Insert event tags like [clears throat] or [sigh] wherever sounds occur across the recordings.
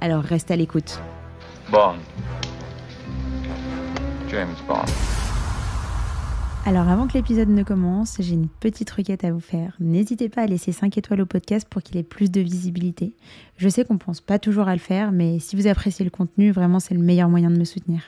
Alors reste à l'écoute. Bond. James Bond. Alors avant que l'épisode ne commence, j'ai une petite requête à vous faire. N'hésitez pas à laisser 5 étoiles au podcast pour qu'il ait plus de visibilité. Je sais qu'on pense pas toujours à le faire, mais si vous appréciez le contenu, vraiment c'est le meilleur moyen de me soutenir.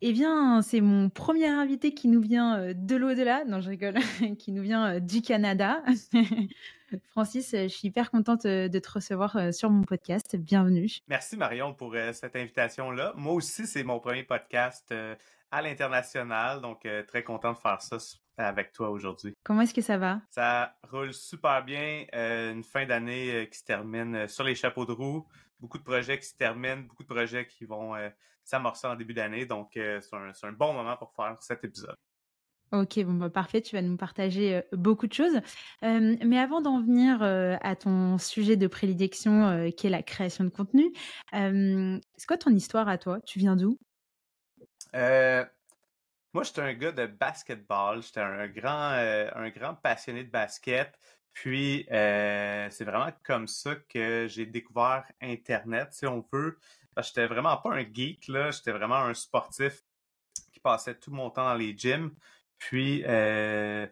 Eh bien, c'est mon premier invité qui nous vient euh, de l'au-delà, non je rigole, [laughs] qui nous vient euh, du Canada. [laughs] Francis, je suis hyper contente euh, de te recevoir sur mon podcast. Bienvenue. Merci Marion pour cette invitation-là. Moi aussi, c'est mon premier podcast à l'international, donc très content de faire ça avec toi aujourd'hui. Comment est-ce que ça va? Ça roule super bien. une fin d'année qui se termine sur les chapeaux de roue. Beaucoup de projets qui se terminent, beaucoup de projets qui vont s'amorcer en début d'année. Donc, euh, c'est un, bon moment pour faire cet épisode. Ok, bon, bah, parfait, tu vas nous partager euh, beaucoup de choses. Euh, mais avant d'en venir à ton sujet de prédilection, qui est la création de contenu, c'est quoi ton histoire à toi? Tu viens d'où? Moi, j'étais un gars de basketball. J'étais un grand, un grand passionné de basket. Puis, c'est vraiment comme ça que j'ai découvert Internet, si on veut. J'étais vraiment pas un geek, là. J'étais vraiment un sportif qui passait tout mon temps dans les gyms. Puis, euh,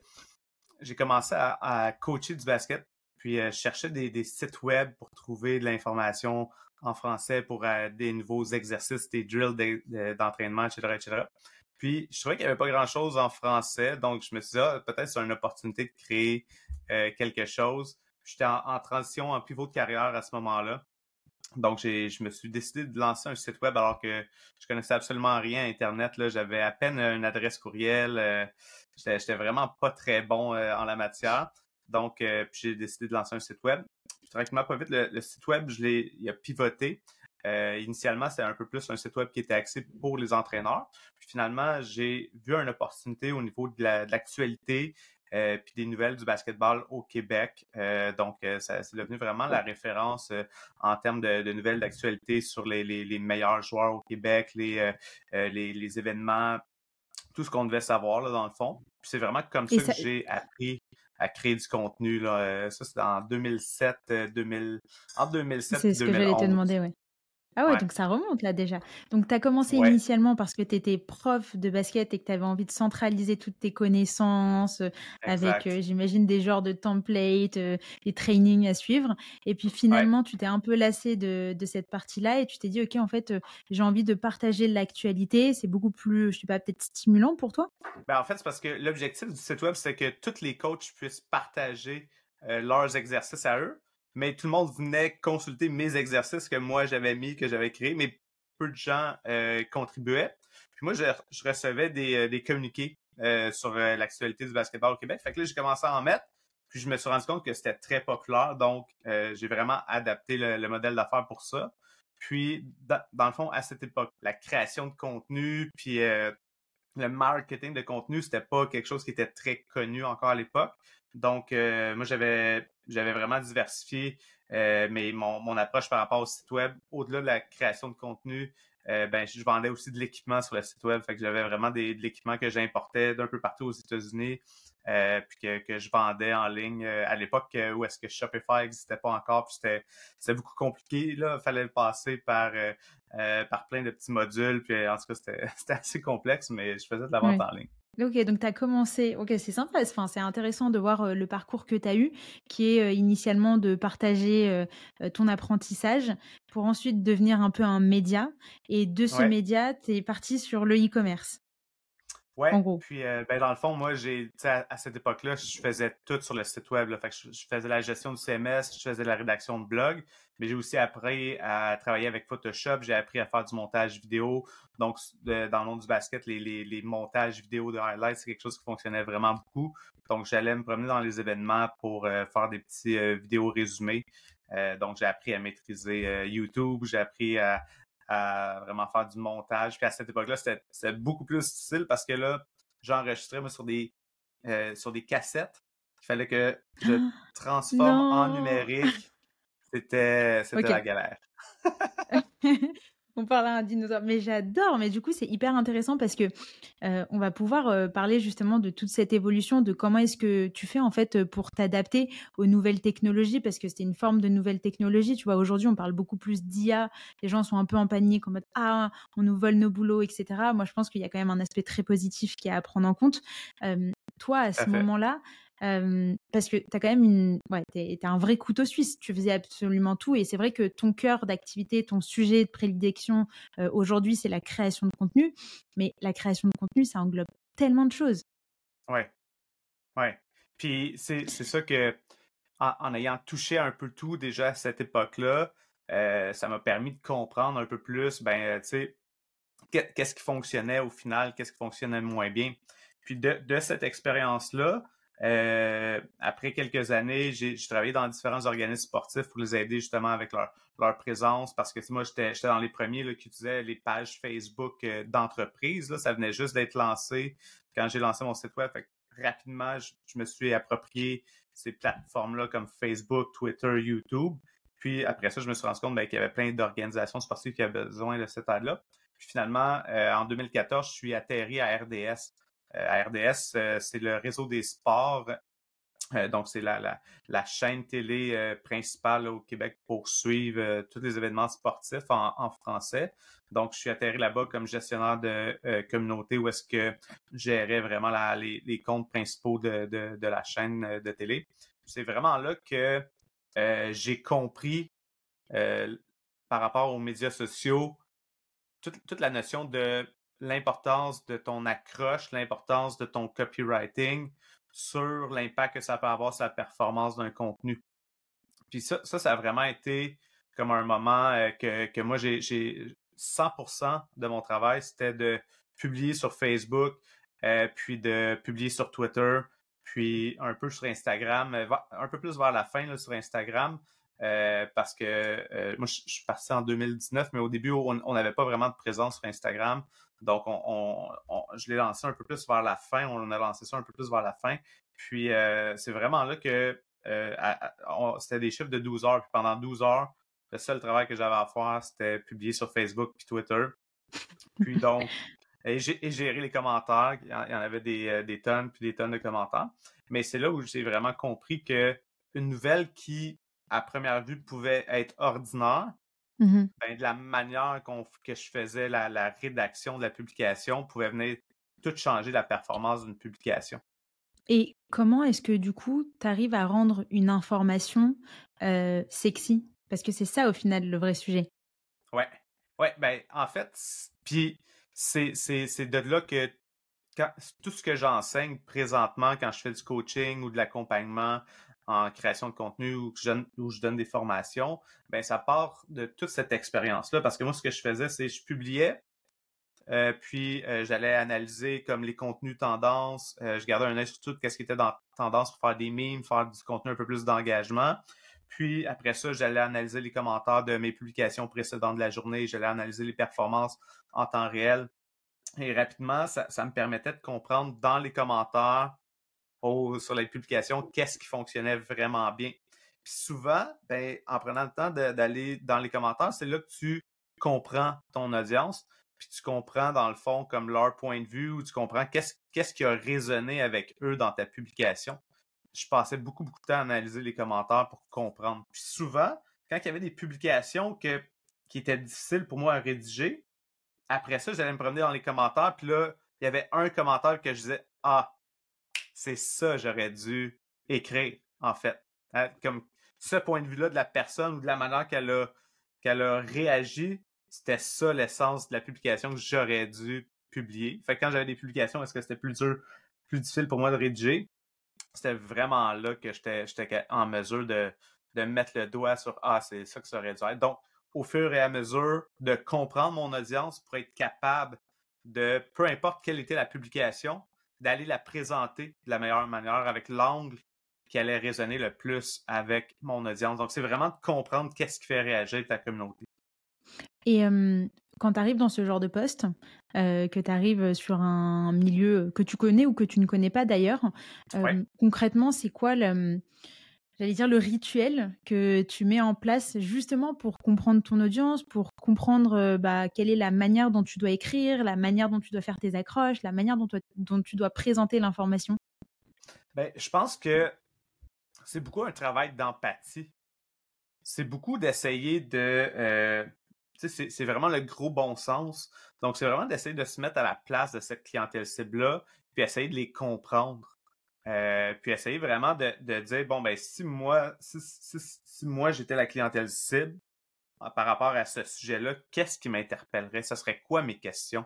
j'ai commencé à, coacher du basket. Puis, euh, je cherchais des, sites web pour trouver de l'information en français pour euh, des nouveaux exercices, des drills d'entraînement, etc. Puis, je trouvais qu'il n'y avait pas grand-chose en français. Donc, je me suis dit, ah, peut-être c'est une opportunité de créer quelque chose. J'étais en, transition, en pivot de carrière à ce moment-là. Donc, je me suis décidé de lancer un site web alors que je connaissais absolument rien à Internet. J'avais à peine une adresse courriel. Euh, J'étais vraiment pas très bon euh, en la matière. Donc, euh, j'ai décidé de lancer un site web. Tranquillement, pas vite, le, site web, je l'ai, il a pivoté. Euh, initialement, c'était un peu plus un site web qui était axé pour les entraîneurs. Puis finalement, j'ai vu une opportunité au niveau de l'actualité euh, puis des nouvelles du basketball au Québec. Euh, donc, ça c'est devenu vraiment la référence en termes de, nouvelles d'actualité sur les, les, meilleurs joueurs au Québec, les, les, les, événements, tout ce qu'on devait savoir là, dans le fond. Puis c'est vraiment comme ça, que j'ai appris à créer du contenu. Là. Ça, c'est en 2007, 2000, en 2007 C'est ce que j'allais te demander, oui. Ah ouais, donc ça remonte là déjà. Donc tu as commencé initialement parce que tu étais prof de basket et que tu avais envie de centraliser toutes tes connaissances euh, avec, euh, j'imagine, des genres de templates, euh, des trainings à suivre. Et puis finalement, tu t'es un peu lassé de, de cette partie-là et tu t'es dit, OK, en fait, j'ai envie de partager l'actualité. C'est beaucoup plus, je sais pas, peut-être stimulant pour toi? Ben, en fait, c'est parce que l'objectif du site web, c'est que tous les coachs puissent partager leurs exercices à eux mais tout le monde venait consulter mes exercices que moi j'avais mis, que j'avais créés, mais peu de gens euh, contribuaient. Puis moi, je, recevais des, euh, communiqués euh, sur l'actualité du basketball au Québec. Fait que là, j'ai commencé à en mettre. Puis je me suis rendu compte que c'était très populaire. Donc, j'ai vraiment adapté le, modèle d'affaires pour ça. Puis, dans, le fond, à cette époque, la création de contenu, puis le marketing de contenu, c'était pas quelque chose qui était très connu encore à l'époque. Donc, moi, j'avais j'avais vraiment diversifié euh, mais mon, mon, approche par rapport au site web. Au-delà de la création de contenu, euh, ben, je vendais aussi de l'équipement sur le site web. Fait que j'avais vraiment des, de l'équipement que j'importais d'un peu partout aux États-Unis. Euh, puis que, que, je vendais en ligne à l'époque où est-ce que Shopify n'existait pas encore, puis c'était beaucoup compliqué. Là, il fallait passer par, par plein de petits modules, puis en tout cas, c'était [laughs] assez complexe, mais je faisais de la vente en ligne. Ok, donc tu as commencé, ok, c'est sympa, enfin, c'est intéressant de voir euh, le parcours que tu as eu, qui est euh, initialement de partager euh, ton apprentissage pour ensuite devenir un peu un média. Et de ce média, tu es parti sur le e-commerce. Ouais. Puis, ben, dans le fond, moi, j'ai, à, cette époque-là, je faisais tout sur le site web. Fait que je, faisais la gestion du CMS, je faisais la rédaction de blog, mais j'ai aussi appris à travailler avec Photoshop. J'ai appris à faire du montage vidéo. Donc, dans le monde du basket, les, les, les montages vidéo de highlights, c'est quelque chose qui fonctionnait vraiment beaucoup. Donc, j'allais me promener dans les événements pour faire des petits vidéos résumés. donc, j'ai appris à maîtriser YouTube, j'ai appris à, vraiment faire du montage. Puis à cette époque-là, c'était beaucoup plus difficile parce que là, j'enregistrais sur des sur des cassettes. Il fallait que je ah! transforme en numérique. C'était la galère. [laughs] [laughs] on parle à un dinosaure. Mais j'adore. Mais du coup, c'est hyper intéressant parce que euh, on va pouvoir euh, parler justement de toute cette évolution, de comment est-ce que tu fais en fait pour t'adapter aux nouvelles technologies, parce que c'était une forme de nouvelle technologie. Tu vois, aujourd'hui, on parle beaucoup plus d'IA. Les gens sont un peu en panique en mode ah, on nous vole nos boulots, etc. Moi, je pense qu'il y a quand même un aspect très positif qui est à prendre en compte. Euh, toi, à ce moment-là, parce que tu as quand même une. Ouais, tu un vrai couteau suisse. Tu faisais absolument tout. Et c'est vrai que ton cœur d'activité, ton sujet de prédilection aujourd'hui, c'est la création de contenu. Mais la création de contenu, ça englobe tellement de choses. Ouais. Ouais. Puis c'est ça que, en, ayant touché un peu tout déjà à cette époque-là, ça m'a permis de comprendre un peu plus, ben, tu sais, qu'est-ce qui fonctionnait au final, qu'est-ce qui fonctionnait moins bien. Puis de, de cette expérience-là, euh, après quelques années, j'ai travaillé dans différents organismes sportifs pour les aider justement avec leur, présence parce que moi, j'étais dans les premiers qui utilisaient les pages Facebook euh, d'entreprise. Ça venait juste d'être lancé quand j'ai lancé mon site web. rapidement, je, me suis approprié ces plateformes-là comme Facebook, Twitter, YouTube. Puis après ça, je me suis rendu compte ben, qu'il y avait plein d'organisations sportives qui avaient besoin de cette aide-là. Puis finalement, euh, en 2014, je suis atterri à RDS. Euh, RDS, euh, c'est le réseau des sports. Euh, donc, c'est la, chaîne télé principale au Québec pour suivre tous les événements sportifs en, français. Donc, je suis atterri là-bas comme gestionnaire de communauté où est-ce que gérais vraiment les, comptes principaux de, la chaîne de télé. C'est vraiment là que j'ai compris par rapport aux médias sociaux toute la notion de l'importance de ton accroche, l'importance de ton copywriting sur l'impact que ça peut avoir sur la performance d'un contenu. Puis ça, ça, a vraiment été comme un moment euh, que, moi, j'ai 100% de mon travail, c'était de publier sur Facebook, euh, puis de publier sur Twitter, puis un peu sur Instagram, euh, un peu plus vers la fin sur Instagram, parce que moi, je suis parti en 2019, mais au début, on n'avait pas vraiment de présence sur Instagram. Donc, on, je l'ai lancé un peu plus vers la fin. On a lancé ça un peu plus vers la fin. Puis, euh, c'est vraiment là que euh, c'était des chiffres de 12 heures. Puis pendant 12 heures, le seul travail que j'avais à faire, c'était publier sur Facebook puis Twitter. Puis donc, [laughs] et, gérer les commentaires. Il y en avait des, euh, des tonnes puis des tonnes de commentaires. Mais c'est là où j'ai vraiment compris que une nouvelle qui, à première vue, pouvait être ordinaire, Mmh ben, de la manière que je faisais la, rédaction de la publication pouvait venir tout changer la performance d'une publication. Et comment est-ce que du coup, tu arrives à rendre une information sexy? Parce que c'est ça au final le vrai sujet. Ouais, ouais, ben en fait, puis c'est de là que tout ce que j'enseigne présentement quand je fais du coaching ou de l'accompagnement, en création de contenu ou je, donne des formations, ben ça part de toute cette expérience-là. Parce que moi, ce que je faisais, c'est je publiais, euh, puis euh, j'allais analyser comme les contenus tendances. Euh, je gardais un œil sur tout ce qui était dans tendance pour faire des memes, faire du contenu un peu plus d'engagement. Puis après ça, j'allais analyser les commentaires de mes publications précédentes de la journée. J'allais analyser les performances en temps réel. Et rapidement, ça me permettait de comprendre dans les commentaires sur les publications qu'est-ce qui fonctionnait vraiment bien. Puis souvent, ben, en prenant le temps d'aller dans les commentaires, c'est là que tu comprends ton audience, puis tu comprends dans le fond comme leur point de vue, ou tu comprends qu'est-ce qui a résonné avec eux dans ta publication. Je passais beaucoup, beaucoup de temps à analyser les commentaires pour comprendre. Puis souvent, quand il y avait des publications qui étaient difficiles pour moi à rédiger, après ça, j'allais me promener dans les commentaires, puis là, il y avait un commentaire que je disais Ah, c'est ça j'aurais dû écrire, en fait. Hein, comme ce point de vue-là de la personne ou de la manière qu'elle a, réagi, c'était ça l'essence de la publication que j'aurais dû publier. Fait que quand j'avais des publications, est-ce que c'était plus dur, plus difficile pour moi de rédiger? C'était vraiment là que j'étais, j'étais en mesure de, de mettre le doigt sur Ah, c'est ça que ça aurait dû être. Donc, au fur et à mesure de comprendre mon audience pour être capable de, peu importe quelle était la publication, d'aller la présenter de la meilleure manière avec l'angle qui allait résonner le plus avec mon audience. Donc, c'est vraiment de comprendre qu'est-ce qui fait réagir ta communauté. Et quand tu arrives dans ce genre de poste, que tu arrives sur un milieu que tu connais ou que tu ne connais pas d'ailleurs, concrètement, c'est quoi le, j'allais dire le rituel que tu mets en place justement pour comprendre ton audience, pour comprendre bah, quelle est la manière dont tu dois écrire, la manière dont tu dois faire tes accroches, la manière dont, tu dois présenter l'information? Ben, Je pense que c'est beaucoup un travail d'empathie. C'est beaucoup d'essayer de c'est vraiment le gros bon sens. Donc, c'est vraiment d'essayer de se mettre à la place de cette clientèle cible-là, puis essayer de les comprendre. Euh, puis essayer vraiment de, dire, bon, ben, si moi, si, moi j'étais la clientèle cible ah, par rapport à ce sujet-là, qu'est-ce qui m'interpellerait? Ce serait quoi mes questions?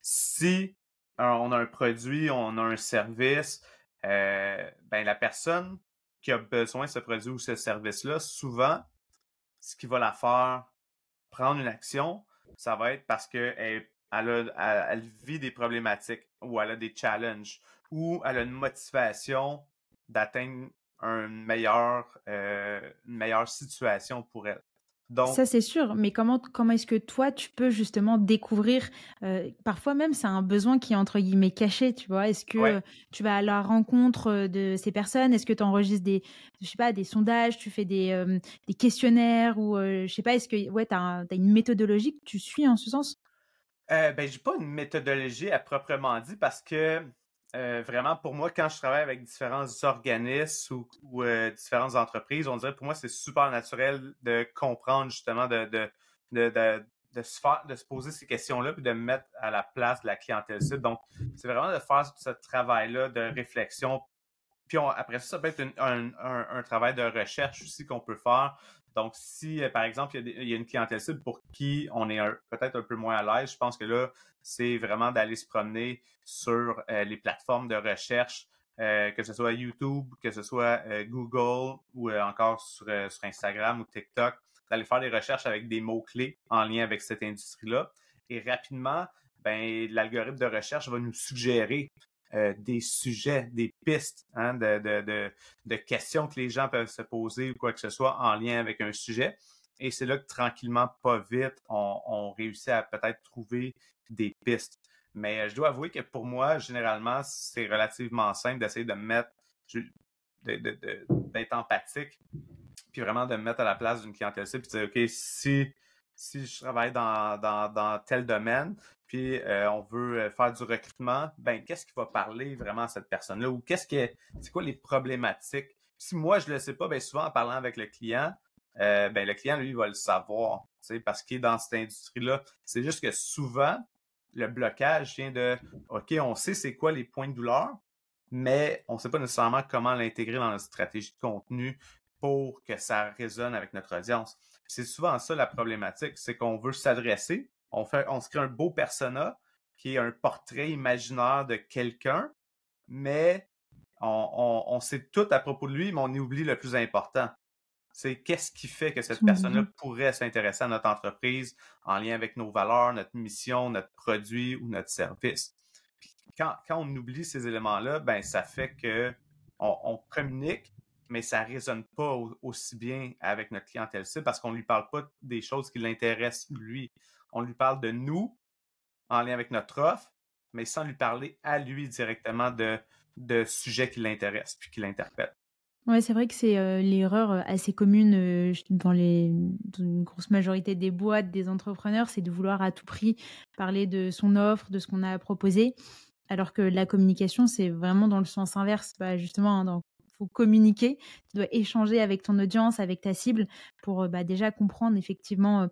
Si on a un produit, on a un service, euh, ben, la personne qui a besoin de ce produit ou ce service-là, souvent, ce qui va la faire prendre une action, ça va être parce qu'elle elle, vit des problématiques ou elle a des challenges ou elle a une motivation d'atteindre une meilleure, euh, une meilleure situation pour elle. Ça, c'est sûr. Mais comment, comment est-ce que toi, tu peux justement découvrir euh, Parfois même, c'est un besoin qui est entre guillemets caché, tu vois? Est-ce que tu vas à la rencontre euh, de ces personnes? Est-ce que tu enregistres des, je sais pas, des sondages Tu fais des, euh, des questionnaires Ou je sais pas, est-ce que ouais, tu as, une méthodologie que tu suis en ce sens? Ben, j'ai pas une méthodologie à proprement dit parce que euh, vraiment, pour moi, quand je travaille avec différents organismes ou, euh, différentes entreprises, on dirait pour moi, c'est super naturel de comprendre justement, de, de, de, de se poser ces questions-là puis de me mettre à la place de la clientèle cible. Donc, c'est vraiment de faire ce travail-là de réflexion. Puis après ça, ça peut être un, un, travail de recherche aussi qu'on peut faire. Donc, si, euh, par exemple, il y, a une clientèle cible pour qui on est peut-être un peu moins à l'aise, je pense que là, c'est vraiment d'aller se promener sur euh, les plateformes de recherche, euh, que ce soit YouTube, que ce soit Google ou encore sur, sur, Instagram ou TikTok, d'aller faire des recherches avec des mots-clés en lien avec cette industrie-là. Et rapidement, ben, l'algorithme de recherche va nous suggérer euh, des sujets, des pistes hein, de, questions que les gens peuvent se poser ou quoi que ce soit en lien avec un sujet. Et c'est là que tranquillement, pas vite, on, réussit à peut-être trouver des pistes. Mais euh, je dois avouer que pour moi, généralement, c'est relativement simple d'essayer de mettre, d'être empathique, puis vraiment de me mettre à la place d'une clientèle cible, puis dire, OK, si, si je travaille dans, dans tel domaine, puis euh, on veut euh, faire du recrutement, ben qu'est-ce qui va parler vraiment à cette personne-là? Ou qu'est-ce que c'est quoi les problématiques? Si moi je le sais pas, ben souvent en parlant avec le client, euh, ben le client lui va le savoir, parce qu'il est dans cette industrie-là. C'est juste que souvent le blocage vient de OK, on sait c'est quoi les points de douleur, mais on ne sait pas nécessairement comment l'intégrer dans notre stratégie de contenu pour que ça résonne avec notre audience. C'est souvent ça la problématique, c'est qu'on veut s'adresser on, fait, on se crée un beau persona qui est un portrait imaginaire de quelqu'un, mais on, sait tout à propos de lui, mais on oublie le plus important. C'est qu'est-ce qui fait que cette personne-là pourrait s'intéresser à notre entreprise en lien avec nos valeurs, notre mission, notre produit ou notre service. quand, on oublie ces éléments-là, ben ça fait que on, communique, mais ça ne résonne pas aussi bien avec notre clientèle cible parce qu'on ne lui parle pas des choses qui l'intéressent lui on lui parle de nous en lien avec notre offre, mais sans lui parler à lui directement de, de sujets qui l'intéressent puis qui l'interpellent. Oui, c'est vrai que c'est euh, l'erreur euh, assez commune euh, dans, les, une grosse majorité des boîtes, des entrepreneurs, c'est de vouloir à tout prix parler de son offre, de ce qu'on a à proposer, alors que la communication, c'est vraiment dans le sens inverse. Bah, justement, il hein, faut communiquer, tu dois échanger avec ton audience, avec ta cible, pour bah, déjà comprendre effectivement.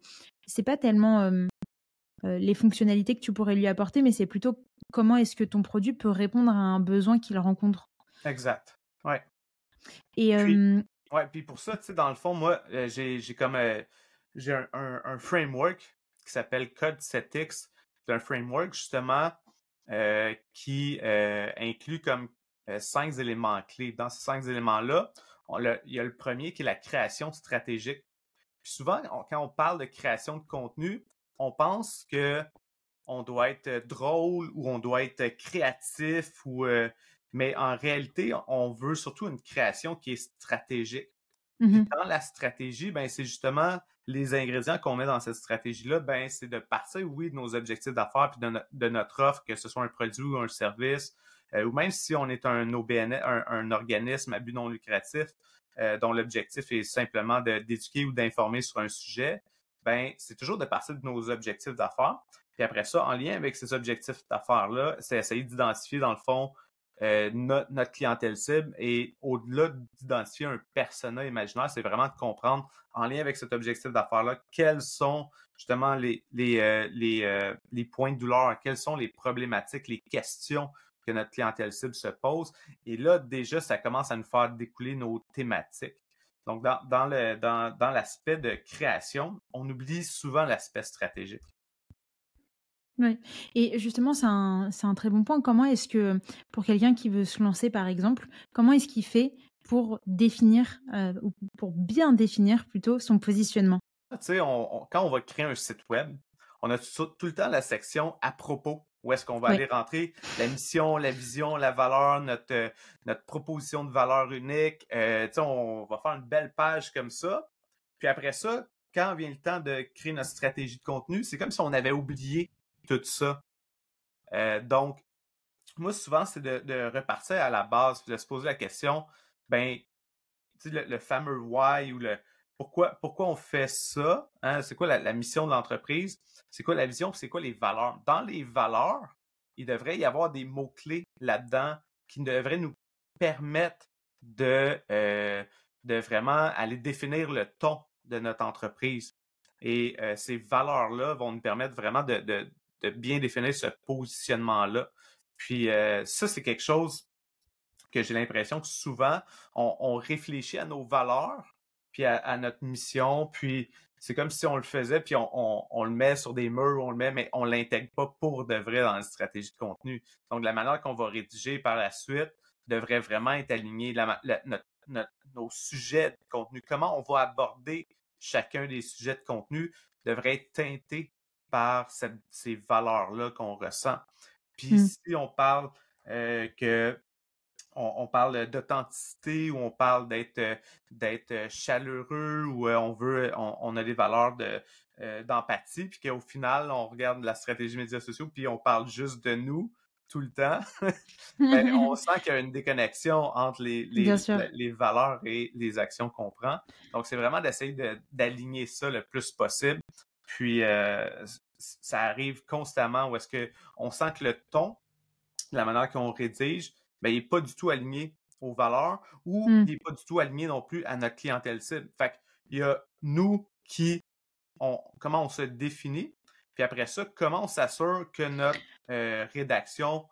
c'est pas tellement euh, les fonctionnalités que tu pourrais lui apporter, mais c'est plutôt comment est-ce que ton produit peut répondre à un besoin qu'il rencontre. Exact. Ouais. Et puis, ouais, puis pour ça, tu sais, dans le fond, moi, euh, j'ai, comme euh, j'ai un, framework qui s'appelle Code 7X. C'est un framework justement qui inclut comme cinq éléments clés. Dans ces cinq éléments-là, il y a le premier qui est la création stratégique. Puis souvent, quand on parle de création de contenu, on pense que on doit être drôle ou on doit être créatif ou euh, mais en réalité, on veut surtout une création qui est stratégique. Mmh Dans la stratégie, ben, c'est justement les ingrédients qu'on met dans cette stratégie-là, ben, c'est de partir, oui, de nos objectifs d'affaires puis de, no- de notre offre, que ce soit un produit ou un service, euh, ou même si on est un OBN, un, un organisme à but non lucratif, euh, dont l'objectif est simplement de- d'éduquer ou d'informer sur un sujet, ben, c'est toujours de partir de nos objectifs d'affaires. Puis après ça, en lien avec ces objectifs d'affaires-là, c'est essayer d'identifier, dans le fond, euh, no- notre clientèle cible et au-delà d'identifier un persona imaginaire, c'est vraiment de comprendre en lien avec cet objectif d'affaires-là, quels sont justement les, les, euh, les, euh, les points de douleur, quelles sont les problématiques, les questions que notre clientèle cible se pose. Et là, déjà, ça commence à nous faire découler nos thématiques. Donc, dans, dans le, dans, dans l'aspect de création, on oublie souvent l'aspect stratégique. Ouais. Et justement, c'est un, un très bon point. Comment est-ce que, pour quelqu'un qui veut se lancer, par exemple, comment est-ce qu'il fait pour définir, euh, ou pour bien définir plutôt son positionnement? Tu sais, on- on- quand on va créer un site web, on a tout, tout le temps la section à propos, où est-ce qu'on va Oui. aller rentrer la mission, la vision, la valeur, notre, euh, notre proposition de valeur unique. Euh, on va faire une belle page comme ça. Puis après ça, quand vient le temps de créer notre stratégie de contenu, c'est comme si on avait oublié tout ça. Euh, donc, moi, souvent, c'est de, de repartir à la base, de se poser la question, ben, tu sais, le, le fameux why ou le pourquoi, on fait ça, hein, c'est quoi la, mission de l'entreprise, c'est quoi la vision, c'est quoi les valeurs? Dans les valeurs, il devrait y avoir des mots-clés là-dedans qui devraient nous permettre de, euh, vraiment aller définir le ton de notre entreprise. Et euh, ces valeurs-là vont nous permettre vraiment de, bien définir ce positionnement-là. Puis euh, ça, c'est quelque chose que j'ai l'impression que souvent, on réfléchit à nos valeurs, puis à, à notre mission, puis c'est comme si on le faisait, puis on, on- on le met sur des murs, on le met, mais on l'intègre pas pour de vrai dans la stratégie de contenu. Donc, la manière qu'on va rédiger par la suite devrait vraiment être alignée. La ma- la- notre- notre- nos sujets de contenu, comment on va aborder chacun des sujets de contenu devrait être teinté par cette- ces valeurs-là qu'on ressent. Puis Mm. si on parle euh, que on, on parle d'authenticité ou on parle d'être euh, d'être euh, chaleureux ou euh, on veut on, on a des valeurs de d'empathie puis qu'au final on regarde la stratégie médias sociaux puis on parle juste de nous tout le temps [laughs] ben, on [laughs] sent qu'il y a une déconnexion entre les, valeurs et les actions qu'on prend. Donc, c'est vraiment d'essayer de- d'aligner ça le plus possible. Puis, euh, ça arrive constamment où est-ce que on sent que le ton, la manière qu'on rédige, ben, il n'est pas du tout aligné aux valeurs ou Mm. il n'est pas du tout aligné non plus à notre clientèle cible. Fait il y a nous qui, on, comment on se définit, puis après ça, comment on s'assure que notre euh, rédaction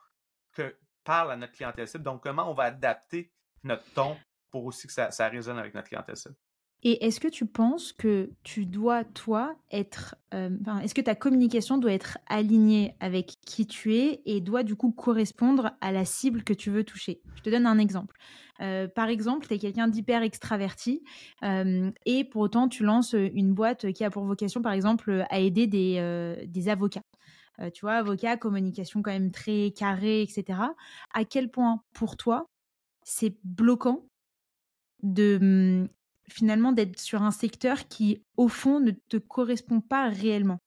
que, parle à notre clientèle cible. Donc, comment on va adapter notre ton pour aussi que ça, ça résonne avec notre clientèle cible. Et est-ce que tu penses que tu dois, toi, être... euh, est-ce que ta communication doit être alignée avec qui tu es et doit du coup correspondre à la cible que tu veux toucher? Je te donne un exemple. Euh, par exemple, tu es quelqu'un d'hyper extraverti euh, et pour autant tu lances une boîte qui a pour vocation, par exemple, à aider des, des avocats. Tu vois, avocat, communication quand même très carrée, etc. À quel point, pour toi, c'est bloquant de hum, finalement d'être sur un secteur qui, au fond, ne te correspond pas réellement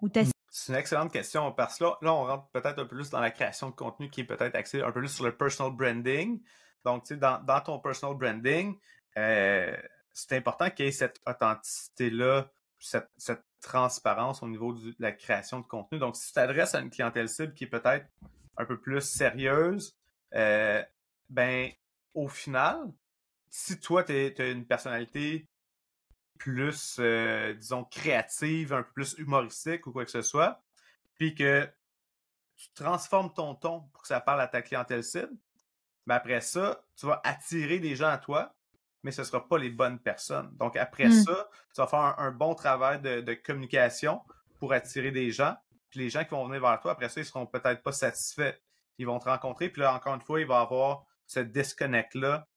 Ou ta- C'est une excellente question parce que là, là on rentre peut-être un peu plus dans la création de contenu qui est peut-être axé un peu plus sur le personal branding. Donc, tu sais, dans, dans ton personal branding, euh, c'est important qu'il y ait cette authenticité-là, cette, cette transparence au niveau de la création de contenu. Donc, si tu t'adresses à une clientèle cible qui est peut-être un peu plus sérieuse, euh, ben, au final, si toi, tu as une personnalité plus, euh, disons, créative, un peu plus humoristique ou quoi que ce soit, puis que tu transformes ton ton pour que ça parle à ta clientèle cible, ben après ça, tu vas attirer des gens à toi, mais ce ne sera pas les bonnes personnes. Donc après Mm. ça, tu vas faire un, un bon travail de, de communication pour attirer des gens, puis les gens qui vont venir vers toi, après ça, ils seront peut-être pas satisfaits. Ils vont te rencontrer, puis là, encore une fois, il va y avoir ce disconnect-là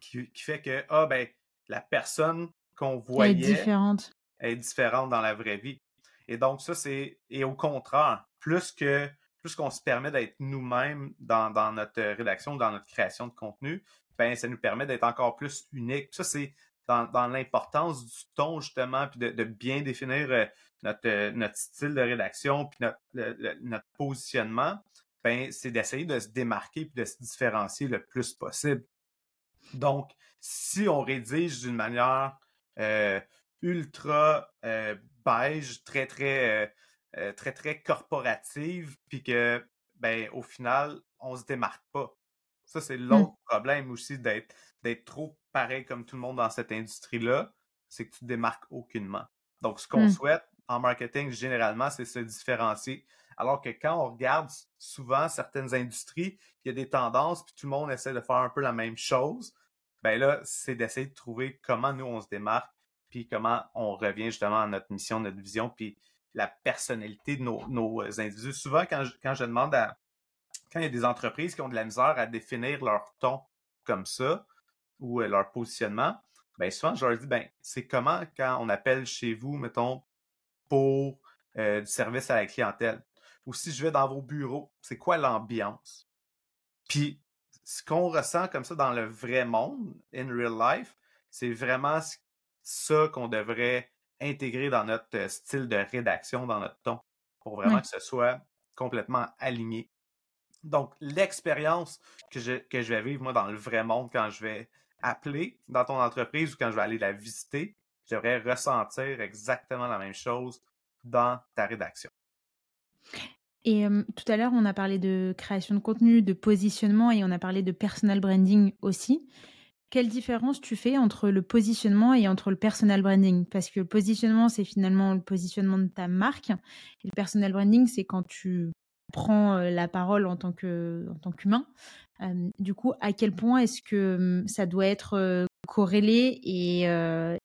qui, qui fait que, ah, ben, la personne qu'on elle est voyait différente. est différente dans la vraie vie. Et donc, ça, c'est. Et au contraire, plus que plus qu'on se permet d'être nous-mêmes dans, notre rédaction, dans notre création de contenu, ben ça nous permet d'être encore plus unique. Ça, c'est dans, l'importance du ton, justement, puis de, bien définir euh, notre, euh, notre style de rédaction, puis notre, positionnement, ben, c'est d'essayer de se démarquer puis de se différencier le plus possible. Donc, si on rédige d'une manière euh, ultra beige, très, très, très, très corporative, puis que, ben, au final, on se démarque pas. Ça, c'est mmh. l'autre problème aussi d'être d'être trop pareil comme tout le monde dans cette industrie-là, c'est que tu te démarques aucunement. Donc, ce qu'on mmh. souhaite en marketing, généralement, c'est se différencier. Alors que quand on regarde souvent certaines industries, il y a des tendances, puis tout le monde essaie de faire un peu la même chose, ben là, c'est d'essayer de trouver comment nous, on se démarque, puis comment on revient justement à notre mission, notre vision, puis la personnalité de nos, individus. Souvent, quand quand je demande à, quand il y a des entreprises qui ont de la misère à définir leur ton comme ça ou euh, leur positionnement, ben souvent je leur dis ben c'est comment quand on appelle chez vous mettons pour euh, du service à la clientèle? Ou si je vais dans vos bureaux, c'est quoi l'ambiance? Puis ce qu'on ressent comme ça dans le vrai monde, in real life, c'est vraiment ça qu'on devrait intégrer dans notre euh, style de rédaction, dans notre ton, pour vraiment que ce soit complètement aligné donc, l'expérience que je, que je vais vivre, moi, dans le vrai monde, quand je vais appeler dans ton entreprise ou quand je vais aller la visiter, je devrais ressentir exactement la même chose dans ta rédaction. Et tout à l'heure, on a parlé de création de contenu, de positionnement et on a parlé de personal branding aussi. Quelle différence tu fais entre le positionnement et entre le personal branding? Parce que le positionnement, c'est finalement le positionnement de ta marque. Et le personal branding, c'est quand tu prend la parole en tant que en qu'humain. du coup, à quel point est-ce que ça doit être corrélé et,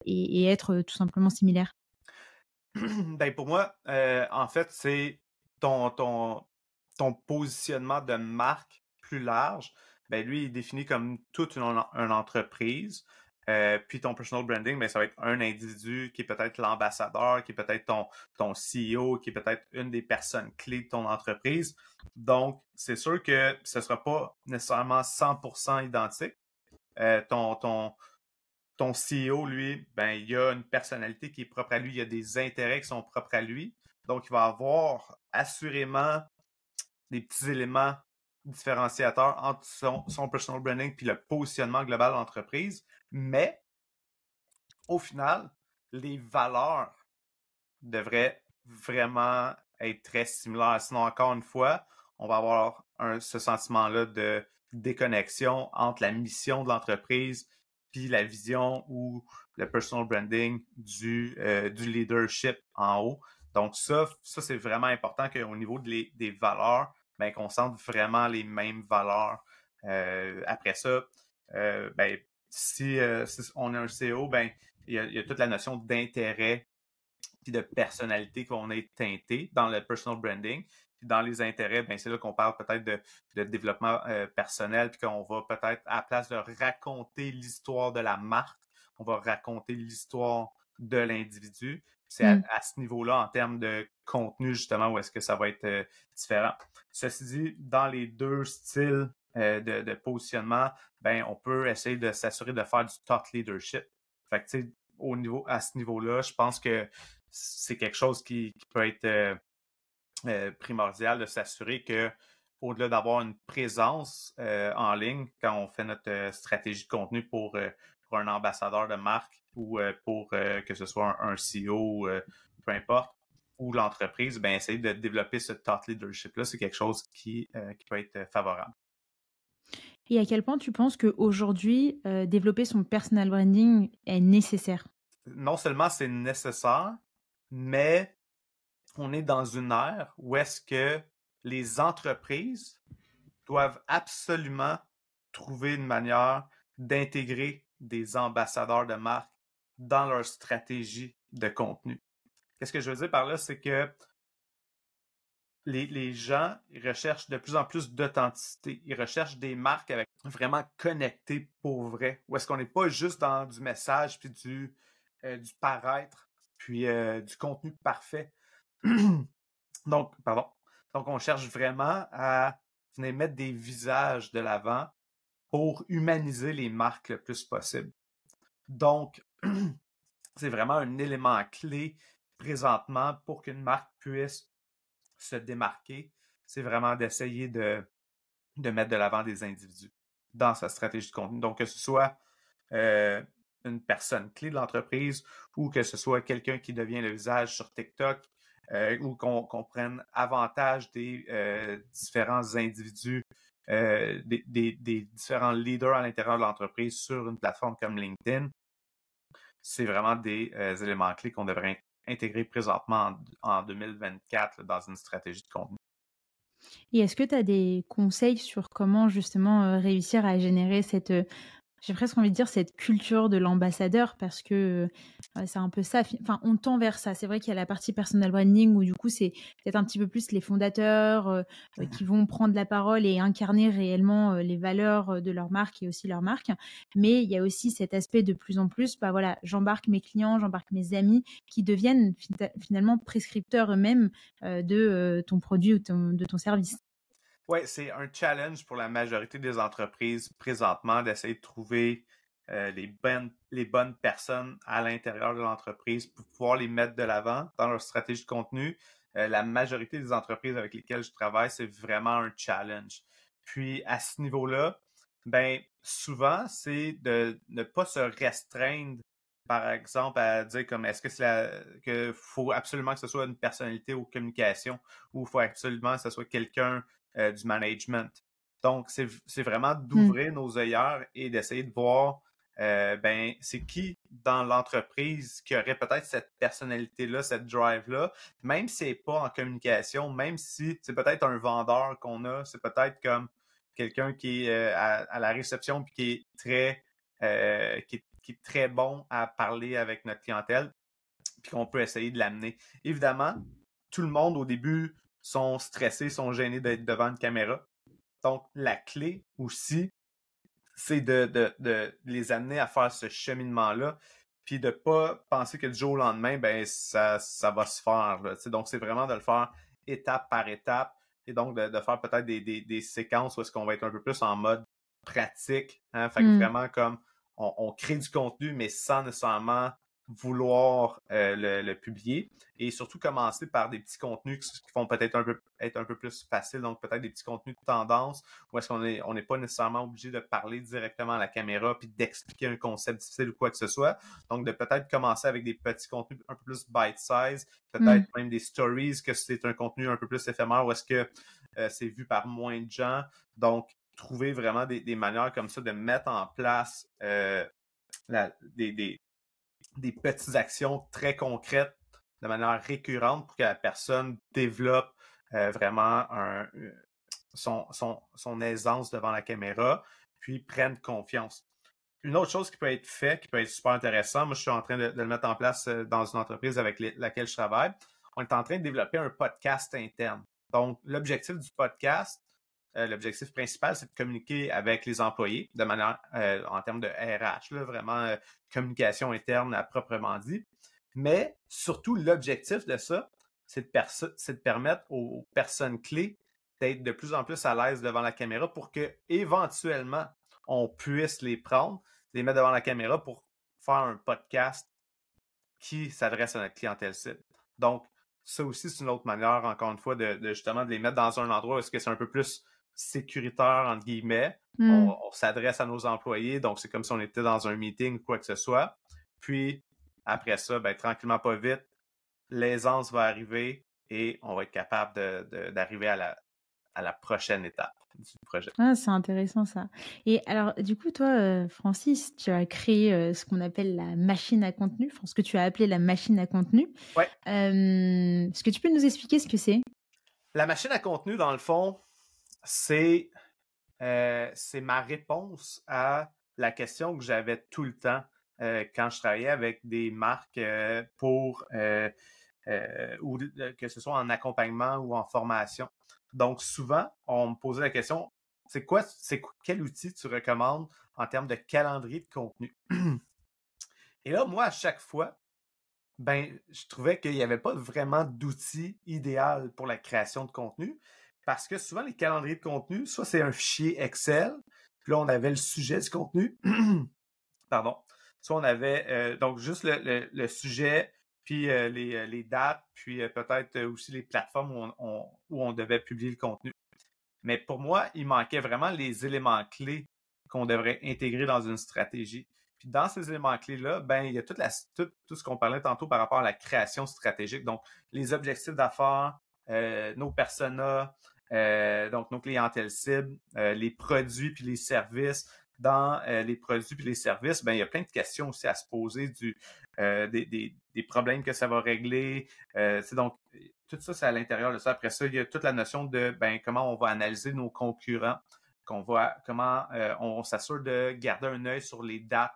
et, être tout simplement similaire? Ben pour moi, en fait, c'est ton, ton, positionnement de marque plus large. Ben lui, il est défini comme toute une, entreprise. Euh, puis ton personal branding, ben, ça va être un individu qui est peut-être l'ambassadeur, qui est peut-être ton, ton CEO, qui est peut-être une des personnes clés de ton entreprise. Donc, c'est sûr que ce ne sera pas nécessairement 100% identique. Euh, ton, ton, ton CEO, lui, ben, il a une personnalité qui est propre à lui, il y a des intérêts qui sont propres à lui. Donc, il va avoir assurément des petits éléments différenciateurs entre son, son personal branding puis le positionnement global de l'entreprise. Mais, au final, les valeurs devraient vraiment être très similaires. Sinon, encore une fois, on va avoir ce sentiment-là de déconnexion entre la mission de l'entreprise puis la vision ou le personal branding du, euh, du leadership en haut. Donc ça, ça c'est vraiment important qu'au niveau des valeurs, ben, qu'on sente vraiment les mêmes valeurs. Euh, après ça, euh, ben, euh, si, on a un CO, ben, il y, a, toute la notion d'intérêt et de personnalité qu'on est teinté dans le personal branding. Puis dans les intérêts, ben, c'est là qu'on parle peut-être de, développement euh, personnel, puis qu'on va peut-être, à la place de raconter l'histoire de la marque, on va raconter l'histoire de l'individu. C'est mmh. à, ce niveau-là, en termes de contenu, justement, où est-ce que ça va être euh, différent. Ceci dit, dans les deux styles euh, de, positionnement, ben, on peut essayer de s'assurer de faire du thought leadership. Fait que, au niveau, à ce niveau-là, je pense que c'est quelque chose qui, peut être euh, euh, primordial de s'assurer que, au-delà d'avoir une présence en ligne, quand on fait notre stratégie de contenu pour, pour un ambassadeur de marque ou pour que ce soit un, CEO, peu importe, ou l'entreprise, ben, essayer de développer ce thought leadership-là, c'est quelque chose qui, qui peut être favorable. Et à quel point tu penses qu'aujourd'hui, euh, développer son personal branding est nécessaire? Non seulement c'est nécessaire, mais on est dans une ère où est-ce que les entreprises doivent absolument trouver une manière d'intégrer des ambassadeurs de marque dans leur stratégie de contenu. Qu'est-ce que je veux dire par là, c'est que les, gens recherchent de plus en plus d'authenticité. Ils recherchent des marques avec vraiment connectées pour vrai. Où est-ce qu'on n'est pas juste dans du message puis du, euh, paraître puis euh, du contenu parfait. [clears throat] Donc, pardon. Donc, on cherche vraiment à venir mettre des visages de l'avant pour humaniser les marques le plus possible. Donc, [clears throat] c'est vraiment un élément clé présentement pour qu'une marque puisse se démarquer. C'est vraiment d'essayer de, de mettre de l'avant des individus dans sa stratégie de contenu. Donc, que ce soit euh, une personne clé de l'entreprise ou que ce soit quelqu'un qui devient le visage sur TikTok euh, ou qu'on prenne avantage des euh, différents individus, des, des, différents leaders à l'intérieur de l'entreprise sur une plateforme comme LinkedIn. C'est vraiment des éléments clés qu'on devrait intégrer présentement en, 2024 dans une stratégie de contenu. Et est-ce que tu as des conseils sur comment justement réussir à générer cette j'ai presque envie de dire cette culture de l'ambassadeur parce que c'est un peu ça. Enfin, on tend vers ça. C'est vrai qu'il y a la partie personal branding où du coup c'est peut-être un petit peu plus les fondateurs euh, euh, qui vont prendre la parole et incarner réellement euh, les valeurs de leur marque et aussi leur marque. Mais il y a aussi cet aspect de plus en plus, bah voilà, j'embarque mes clients, j'embarque mes amis qui deviennent finalement prescripteurs eux-mêmes de ton produit ou de ton service. Oui, c'est un challenge pour la majorité des entreprises présentement d'essayer de trouver euh, les, bonnes, les bonnes personnes à l'intérieur de l'entreprise pour pouvoir les mettre de l'avant dans leur stratégie de contenu. Euh, la majorité des entreprises avec lesquelles je travaille, c'est vraiment un challenge. Puis à ce niveau-là, ben souvent, c'est de ne pas se restreindre, par exemple, à dire comme est-ce que c'est que faut absolument que ce soit une personnalité ou communication ou faut absolument que ce soit quelqu'un euh, du management. Donc, c'est vraiment mmh. d'ouvrir nos œillères et d'essayer de voir euh, ben, c'est qui dans l'entreprise qui aurait peut-être cette personnalité-là, cette drive-là, même si c'est pas en communication, même si c'est peut-être un vendeur qu'on a, c'est peut-être comme quelqu'un qui est euh, à, la réception puis qui est très qui, qui, est très bon à parler avec notre clientèle, puis qu'on peut essayer de l'amener. Évidemment, tout le monde au début sont stressés, sont gênés d'être devant une caméra. Donc, la clé aussi, c'est de, les amener à faire ce cheminement-là, puis de pas penser que du jour au lendemain, ben ça, ça va se faire. Donc, c'est vraiment de le faire étape par étape, et donc de, faire peut-être des, séquences où est-ce qu'on va être un peu plus en mode pratique. Hein? Fait que mmh. vraiment comme on, on, crée du contenu, mais sans nécessairement vouloir euh, le, publier et surtout commencer par des petits contenus qui vont peut-être un peu être un peu plus faciles, donc peut-être des petits contenus de tendance où est-ce qu'on est on n'est pas nécessairement obligé de parler directement à la caméra puis d'expliquer un concept difficile ou quoi que ce soit. Donc de peut-être commencer avec des petits contenus un peu plus bite size, peut-être mm. même des stories que c'est un contenu un peu plus éphémère ou est-ce que euh, c'est vu par moins de gens. Donc trouver vraiment des, manières comme ça de mettre en place euh, des, des petites actions très concrètes de manière récurrente pour que la personne développe euh, vraiment euh, son, aisance devant la caméra, puis prenne confiance. Une autre chose qui peut être fait, qui peut être super intéressant, moi je suis en train de, le mettre en place euh, dans une entreprise avec laquelle je travaille, on est en train de développer un podcast interne. Donc, l'objectif du podcast, l'objectif principal, c'est de communiquer avec les employés de manière en termes de RH, là, vraiment communication interne à proprement dit. Mais surtout, l'objectif de ça, c'est de, de, permettre aux, personnes clés d'être de plus en plus à l'aise devant la caméra pour que éventuellement on puisse les prendre, les mettre devant la caméra pour faire un podcast qui s'adresse à notre clientèle cible. Donc, ça aussi, c'est une autre manière, encore une fois, de, justement de les mettre dans un endroit où est-ce que c'est un peu plus sécuritaire, entre guillemets. Hmm. On, s'adresse à nos employés, donc c'est comme si on était dans un meeting ou quoi que ce soit. Puis, après ça, ben, tranquillement, pas vite, l'aisance va arriver et on va être capable d'arriver à la, à la prochaine étape du projet. Ah, c'est intéressant ça. Et alors, du coup, toi, euh, Francis, tu as créé euh, ce qu'on appelle la machine à contenu, enfin, ce que tu as appelé la machine à contenu. Ouais. Est-ce que tu peux nous expliquer ce que c'est? La machine à contenu, dans le fond, c'est euh, c'est ma réponse à la question que j'avais tout le temps euh, quand je travaillais avec des marques euh, pour ou que ce soit en accompagnement ou en formation. Donc souvent, on me posait la question c'est quoi, c'est quel outil tu recommandes en termes de calendrier de contenu? [clears throat] Et là, moi, à chaque fois, ben, je trouvais qu'il n'y avait pas vraiment d'outil idéal pour la création de contenu. Parce que souvent, les calendriers de contenu, soit c'est un fichier Excel, puis là, on avait le sujet du contenu. [clears throat] Pardon. Soit on avait euh, donc juste le, sujet, puis euh, euh, les, dates, puis peut-être aussi les plateformes où on, où on devait publier le contenu. Mais pour moi, il manquait vraiment les éléments clés qu'on devrait intégrer dans une stratégie. Puis dans ces éléments clés-là, ben, il y a toute la, tout, ce qu'on parlait tantôt par rapport à la création stratégique. Donc, les objectifs d'affaires, nos personas, euh, donc nos clientèles cibles, euh, les produits puis les services. Dans euh, les produits puis les services, ben, il y a plein de questions aussi à se poser du, des, des, problèmes que ça va régler. donc, tout ça, c'est à l'intérieur de ça. Après ça, il y a toute la notion de ben, comment on va analyser nos concurrents, qu'on comment on, s'assure de garder un œil sur les dates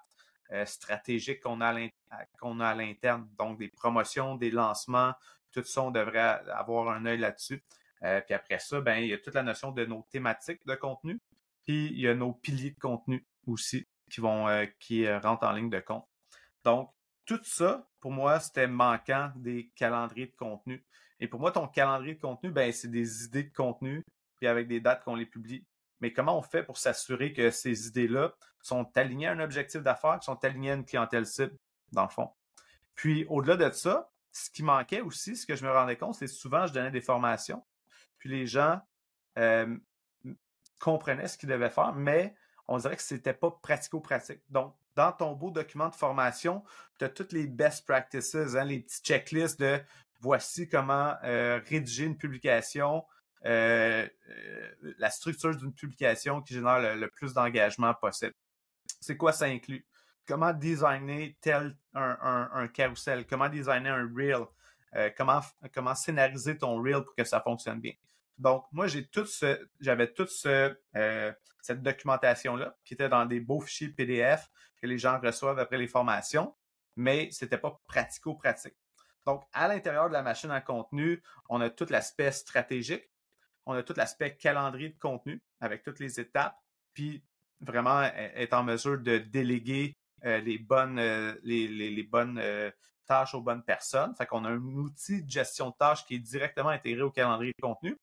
stratégiques qu'on a à l'interne. Donc, des promotions, des lancements, tout ça, on devrait avoir un œil là-dessus. Euh, puis après ça, ben, il y a toute la notion de nos thématiques de contenu. Puis il y a nos piliers de contenu aussi qui euh, euh, rentrent en ligne de compte. Donc, tout ça, pour moi, c'était manquant des calendriers de contenu. Et pour moi, ton calendrier de contenu, ben, c'est des idées de contenu, puis avec des dates qu'on les publie. Mais comment on fait pour s'assurer que ces idées-là sont alignées à un objectif d'affaires, sont alignées à une clientèle cible, dans le fond? Puis, au-delà de ça, ce qui manquait aussi, ce que je me rendais compte, c'est souvent, je donnais des formations, puis les gens comprenaient ce qu'ils devaient faire, mais on dirait que ce n'était pas pratico-pratique. Donc, dans ton beau document de formation, tu as toutes les best practices, hein, les petits checklists de voici comment euh, rédiger une publication, euh, euh, la structure d'une publication qui génère le, plus d'engagement possible. C'est quoi ça inclut? Comment designer tel un, un, carousel? Comment designer un reel? Comment, comment scénariser ton reel pour que ça fonctionne bien? Donc, moi, j'ai tout ce, j'avais toute ce, euh, cette documentation-là qui était dans des beaux fichiers PDF que les gens reçoivent après les formations, mais c'était pas pratico-pratique. Donc, à l'intérieur de la machine à contenu, on a tout l'aspect stratégique, on a tout l'aspect calendrier de contenu avec toutes les étapes, puis vraiment être en mesure de déléguer euh, les bonnes, euh, les, les, bonnes tâches aux bonnes personnes. Fait qu'on a un outil de gestion de tâches qui est directement intégré au calendrier de contenu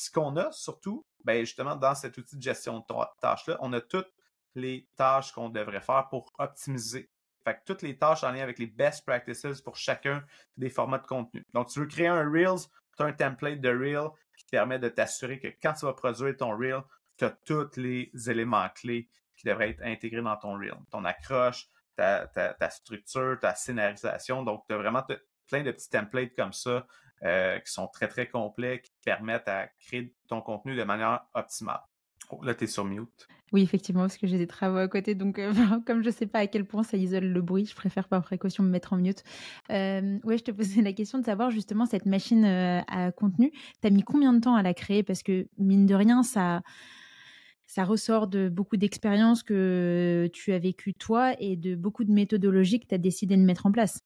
ce qu'on a surtout, ben justement, dans cet outil de gestion de tâches-là, on a toutes les tâches qu'on devrait faire pour optimiser. Fait que toutes les tâches en lien avec les best practices pour chacun des formats de contenu. Donc, tu veux créer un Reels, tu as un template de Reel qui te permet de t'assurer que quand tu vas produire ton Reel, tu as tous les éléments clés qui devraient être intégrés dans ton Reel. Ton accroche, ta, structure, ta scénarisation. Donc, tu as vraiment plein de petits templates comme ça euh, qui sont très, très complets, qui permettent à créer ton contenu de manière optimale. Oh, là, tu es sur mute. Oui, effectivement, parce que j'ai des travaux à côté. Donc, euh, [laughs] comme je ne sais pas à quel point ça isole le bruit, je préfère par précaution me mettre en mute. Euh, oui, je te posais la question de savoir justement cette machine à contenu. Tu as mis combien de temps à la créer? Parce que, mine de rien, ça, ça ressort de beaucoup d'expériences que tu as vécues toi et de beaucoup de méthodologies que tu as décidé de mettre en place.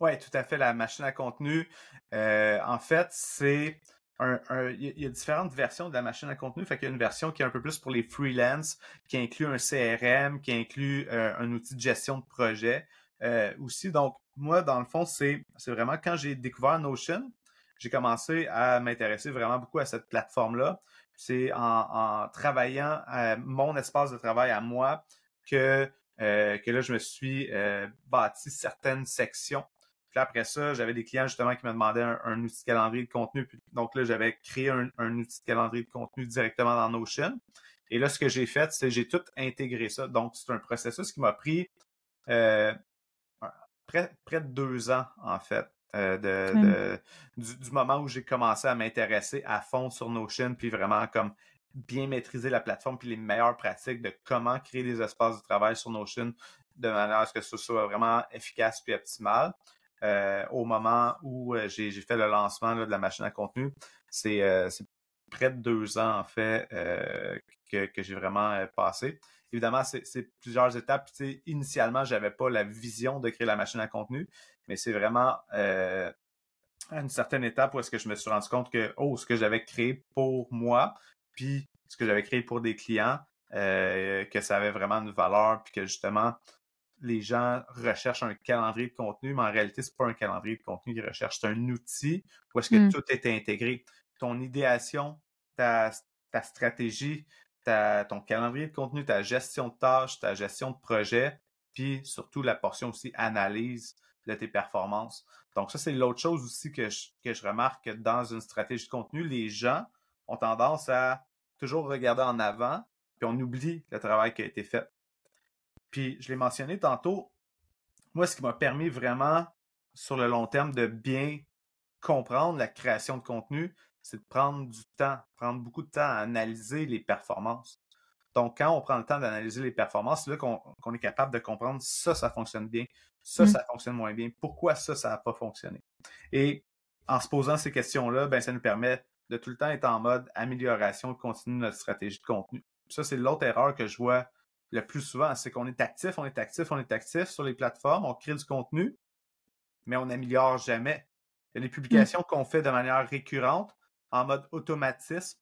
Oui, tout à fait. La machine à contenu, en fait, c'est un, il y a différentes versions de la machine à contenu. Fait qu'il y a une version qui est un peu plus pour les freelance, qui inclut un CRM, qui inclut un outil de gestion de projet aussi. Donc, moi, dans le fond, c'est vraiment quand j'ai découvert Notion, j'ai commencé à m'intéresser vraiment beaucoup à cette plateforme-là. C'est en, travaillant à mon espace de travail à moi que, que là, je me suis bâti certaines sections puis après ça, j'avais des clients justement qui me demandaient un, outil de calendrier de contenu. donc là, j'avais créé un, outil de calendrier de contenu directement dans Notion. Et là, ce que j'ai fait, c'est que j'ai tout intégré ça. Donc, c'est un processus qui m'a pris euh, près, près, de deux ans, en fait. Euh, de, du, moment où j'ai commencé à m'intéresser à fond sur Notion, puis vraiment comme bien maîtriser la plateforme, puis les meilleures pratiques de comment créer des espaces de travail sur Notion de manière à ce que ce soit vraiment efficace puis optimal. Euh, au moment où euh, j'ai fait le lancement de la machine à contenu. C'est près de deux ans, en fait, que, que j'ai vraiment passé. Évidemment, c'est plusieurs étapes. Puis, initialement, je n'avais pas la vision de créer la machine à contenu, mais c'est vraiment à une certaine étape où est-ce que je me suis rendu compte que, oh, ce que j'avais créé pour moi, puis ce que j'avais créé pour des clients, que ça avait vraiment une valeur, puis que justement, les gens recherchent un calendrier de contenu, mais en réalité, c'est pas un calendrier de contenu qu'ils recherchent, c'est un outil où est-ce que Mm. tout est intégré. Ton idéation, ta, ta stratégie, ta- ton calendrier de contenu, ta gestion de tâches, ta gestion de projet, puis surtout la portion aussi analyse de tes performances. Donc ça, c'est l'autre chose aussi que je, que je remarque que dans une stratégie de contenu, les gens ont tendance à toujours regarder en avant, puis on oublie le travail qui a été fait. Puis je l'ai mentionné tantôt, moi, ce qui m'a permis vraiment sur le long terme de bien comprendre la création de contenu, c'est de prendre du temps, prendre beaucoup de temps à analyser les performances. Donc, quand on prend le temps d'analyser les performances, c'est là qu'on est capable de comprendre ça, ça fonctionne bien, ça, Mm. ça fonctionne moins bien, pourquoi ça, ça n'a pas fonctionné? Et en se posant ces questions-là, ben, ça nous permet de tout le temps être en mode amélioration continue de notre stratégie de contenu. Ça, c'est l'autre erreur que je vois le plus souvent, c'est qu'on est actif, on est actif, on est actif sur les plateformes, on crée du contenu, mais on n'améliore jamais. Il y a des publications qu'on fait de manière récurrente, en mode automatisme,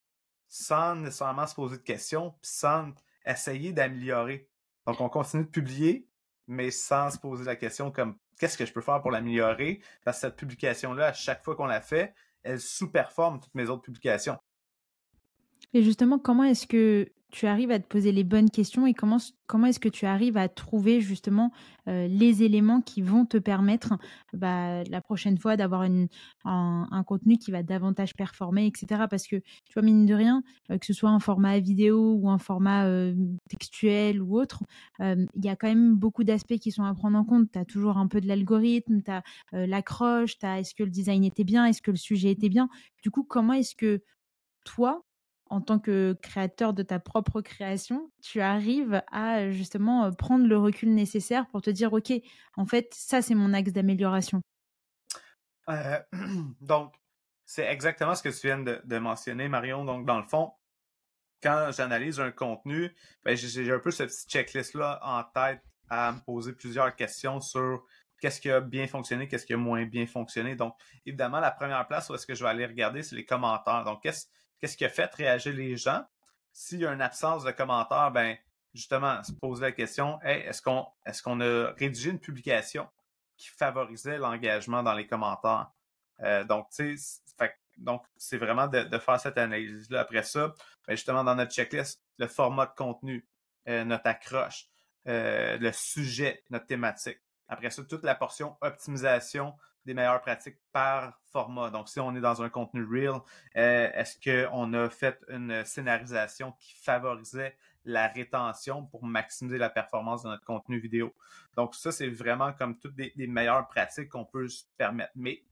sans nécessairement se poser de questions, puis sans essayer d'améliorer. Donc, on continue de publier, mais sans se poser la question comme qu'est-ce que je peux faire pour l'améliorer? Parce que cette publication-là, à chaque fois qu'on la fait, elle sous-performe toutes mes autres publications. Et justement, comment est-ce que tu arrives à te poser les bonnes questions et comment, comment est-ce que tu arrives à trouver justement euh, les éléments qui vont te permettre bah, la prochaine fois d'avoir un, un contenu qui va davantage performer, etc. Parce que, tu vois, mine de rien, euh, que ce soit un format vidéo ou un format euh, textuel ou autre, il y a quand même beaucoup d'aspects qui sont à prendre en compte. Tu as toujours un peu de l'algorithme, tu as l'accroche, tu as est-ce que le design était bien, est-ce que le sujet était bien? Du coup, comment est-ce que toi, en tant que créateur de ta propre création, tu arrives à justement euh, prendre le recul nécessaire pour te dire, OK, en fait, ça, c'est mon axe d'amélioration. Euh, [clears throat] donc, c'est exactement ce que tu viens de, mentionner, Marion. Donc, dans le fond, quand j'analyse un contenu, ben, j'ai j'ai un peu ce petit checklist-là en tête à me poser plusieurs questions sur qu'est-ce qui a bien fonctionné, qu'est-ce qui a moins bien fonctionné. Donc, évidemment, la première place où est-ce que je vais aller regarder, c'est les commentaires. Donc, qu'est-ce qu'est-ce qui a fait réagir les gens? S'il y a une absence de commentaires, ben, justement, se poser la question, est-ce qu'on est-ce a rédigé une publication qui favorisait l'engagement dans les commentaires? Euh, donc, tu sais, c'est vraiment de, de faire cette analyse-là. Après ça, ben, justement, dans notre checklist, le format de contenu, euh, notre accroche, euh, le sujet, notre thématique. Après ça, toute la portion optimisation des meilleures pratiques par format. Donc, si on est dans un contenu real, euh, est-ce qu'on a fait une scénarisation qui favorisait la rétention pour maximiser la performance de notre contenu vidéo? Donc, ça, c'est vraiment comme toutes des, des meilleures pratiques qu'on peut se permettre. Mais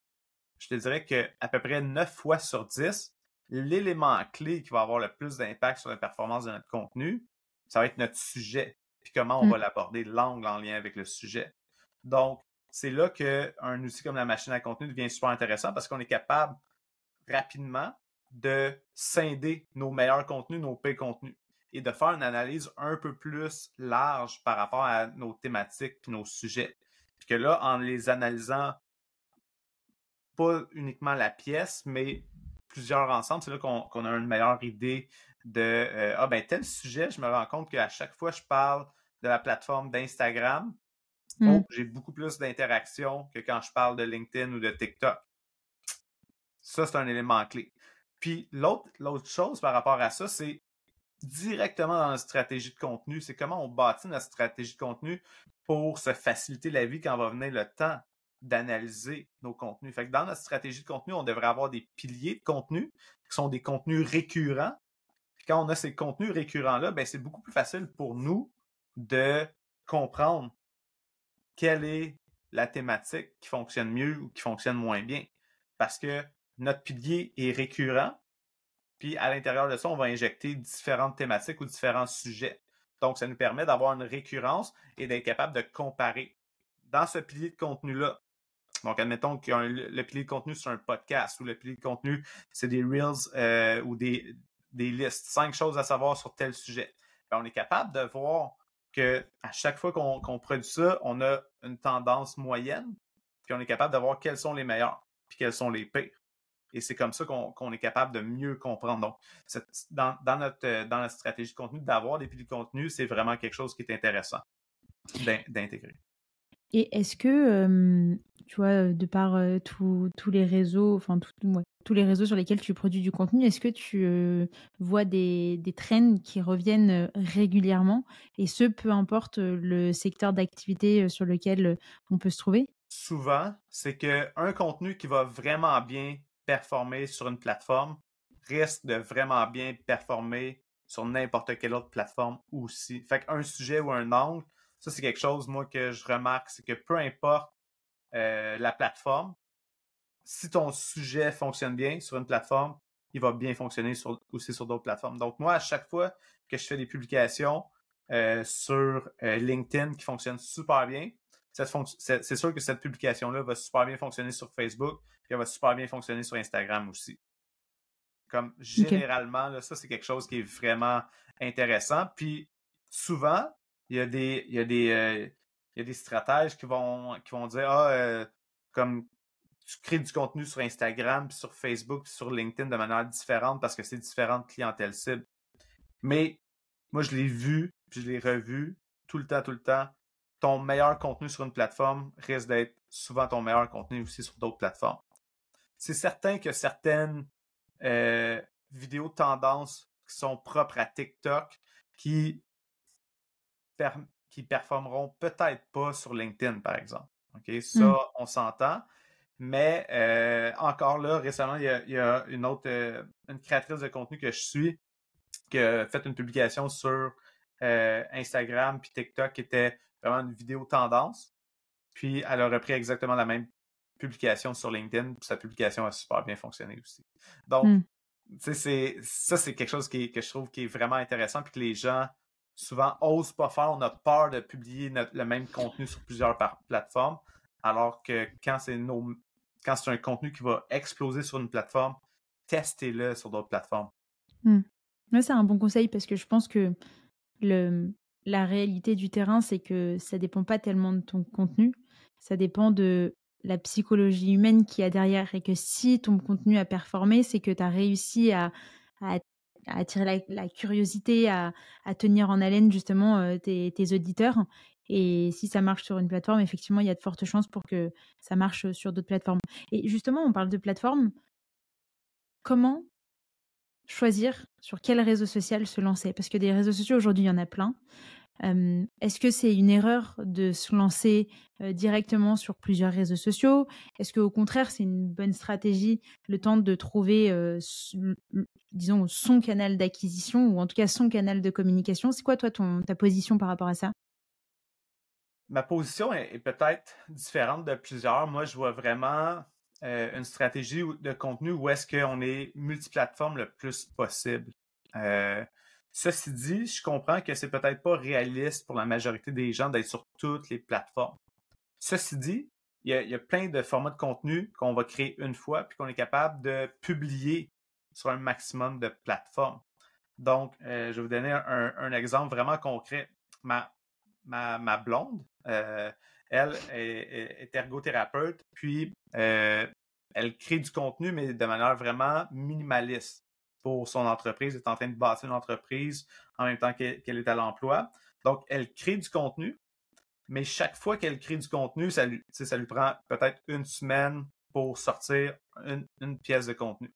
je te dirais que à peu près 9 fois sur 10, l'élément clé qui va avoir le plus d'impact sur la performance de notre contenu, ça va être notre sujet, puis comment on Mm. va l'aborder, l'angle en lien avec le sujet. Donc, c'est là qu'un outil comme la machine à contenu devient super intéressant parce qu'on est capable rapidement de scinder nos meilleurs contenus, nos pires contenus et de faire une analyse un peu plus large par rapport à nos thématiques puis nos sujets. Puis que là, en les analysant pas uniquement la pièce, mais plusieurs ensemble, c'est là qu'on a une meilleure idée de euh, ah ben tel sujet, je me rends compte qu'à chaque fois je parle de la plateforme d'Instagram, Mm. oh, j'ai beaucoup plus d'interactions que quand je parle de LinkedIn ou de TikTok. Ça, c'est un élément clé. Puis l'autre l'autre chose par rapport à ça, c'est directement dans notre stratégie de contenu. C'est comment on bâtit notre stratégie de contenu pour se faciliter la vie quand va venir le temps d'analyser nos contenus. Fait que dans notre stratégie de contenu, on devrait avoir des piliers de contenu qui sont des contenus récurrents. Quand on a ces contenus récurrents-là, ben c'est beaucoup plus facile pour nous de comprendre quelle est la thématique qui fonctionne mieux ou qui fonctionne moins bien. Parce que notre pilier est récurrent, puis à l'intérieur de ça, on va injecter différentes thématiques ou différents sujets. Donc, ça nous permet d'avoir une récurrence et d'être capable de comparer. Dans ce pilier de contenu-là, donc admettons que le pilier de contenu, c'est un podcast ou le pilier de contenu, c'est des reels euh, ou des, listes, cinq choses à savoir sur tel sujet. Ben, on est capable de voir que à chaque fois qu'on produit ça, on a une tendance moyenne, puis on est capable de voir quels sont les meilleurs, puis quels sont les pires. Et c'est comme ça qu'on est capable de mieux comprendre. Donc, dans, dans notre, euh, dans notre stratégie de contenu, d'avoir des piliers de contenu, c'est vraiment quelque chose qui est intéressant. d'intégrer. Et est-ce que, tu vois, de par tous les réseaux, enfin tous les réseaux sur lesquels tu produis du contenu, est-ce que tu vois des, des trends qui reviennent régulièrement? Et ce, peu importe le secteur d'activité sur lequel on peut se trouver? Souvent, c'est qu'un contenu qui va vraiment bien performer sur une plateforme risque de vraiment bien performer sur n'importe quelle autre plateforme aussi. Fait qu'un sujet ou un angle, ça c'est quelque chose, moi, que je remarque, c'est que peu importe euh, la plateforme, si ton sujet fonctionne bien sur une plateforme, il va bien fonctionner aussi sur d'autres plateformes. Donc, moi, à chaque fois que je fais des publications euh, sur euh, LinkedIn qui fonctionnent super bien, c'est sûr que cette publication-là va super bien fonctionner sur Facebook, et elle va super bien fonctionner sur Instagram aussi. Comme généralement, ça, c'est quelque chose qui est vraiment intéressant. Puis souvent, il y a des, il y a des, euh, il y a des stratèges qui vont, qui vont dire Ah, comme tu crées du contenu sur Instagram, puis sur Facebook, puis sur LinkedIn de manière différente parce que c'est différentes clientèles cibles. Mais moi, je l'ai vu, puis je l'ai revu tout le temps, tout le temps. Ton meilleur contenu sur une plateforme risque d'être souvent ton meilleur contenu aussi sur d'autres plateformes. C'est certain que certaines euh, vidéos tendances qui sont propres à TikTok qui, qui performeront peut-être pas sur LinkedIn, par exemple. OK? Ça, mmh. on s'entend. Mais euh, encore là, récemment, il y a, une autre euh, une créatrice de contenu que je suis qui a fait une publication sur Instagram puis TikTok qui était vraiment une vidéo tendance. Puis elle a repris exactement la même publication sur LinkedIn, puis sa publication a super bien fonctionné aussi. Donc, c'est, ça, c'est quelque chose qui, que je trouve qui est vraiment intéressant, puis que les gens souvent osent pas faire. On a peur de publier le même contenu sur plusieurs plateformes, alors que quand c'est nos, quand c'est un contenu qui va exploser sur une plateforme, testez-le sur d'autres plateformes. Mmh. c'est un bon conseil parce que je pense que la réalité du terrain, c'est que ça dépend pas tellement de ton contenu, ça dépend de la psychologie humaine qui a derrière et que si ton contenu a performé, c'est que tu as réussi à, attirer la, curiosité, à, tenir en haleine justement euh, tes, auditeurs. Et si ça marche sur une plateforme, effectivement, il y a de fortes chances pour que ça marche sur d'autres plateformes. Et justement, on parle de plateforme. Comment choisir sur quel réseau social se lancer? Parce que des réseaux sociaux, aujourd'hui, il y en a plein. Est-ce que c'est une erreur de se lancer directement sur plusieurs réseaux sociaux? Est-ce qu'au contraire, c'est une bonne stratégie le temps de trouver, disons, son canal d'acquisition ou en tout cas son canal de communication? C'est quoi, toi, ta position par rapport à ça? Ma position est, peut-être différente de plusieurs. Moi, je vois vraiment une stratégie de contenu où est-ce qu'on est multiplateforme le plus possible. Ceci dit, je comprends que c'est peut-être pas réaliste pour la majorité des gens d'être sur toutes les plateformes. Ceci dit, il y, a, plein de formats de contenu qu'on va créer une fois puis qu'on est capable de publier sur un maximum de plateformes. Donc, euh, je vais vous donner un, exemple vraiment concret. Ma, ma, blonde, euh, elle est, ergothérapeute, puis euh, elle crée du contenu, mais de manière vraiment minimaliste pour son entreprise, elle est en train de bâtir une entreprise en même temps qu'elle est à l'emploi. Donc, elle crée du contenu, mais chaque fois qu'elle crée du contenu, ça lui, ça lui prend peut-être une semaine pour sortir une, pièce de contenu.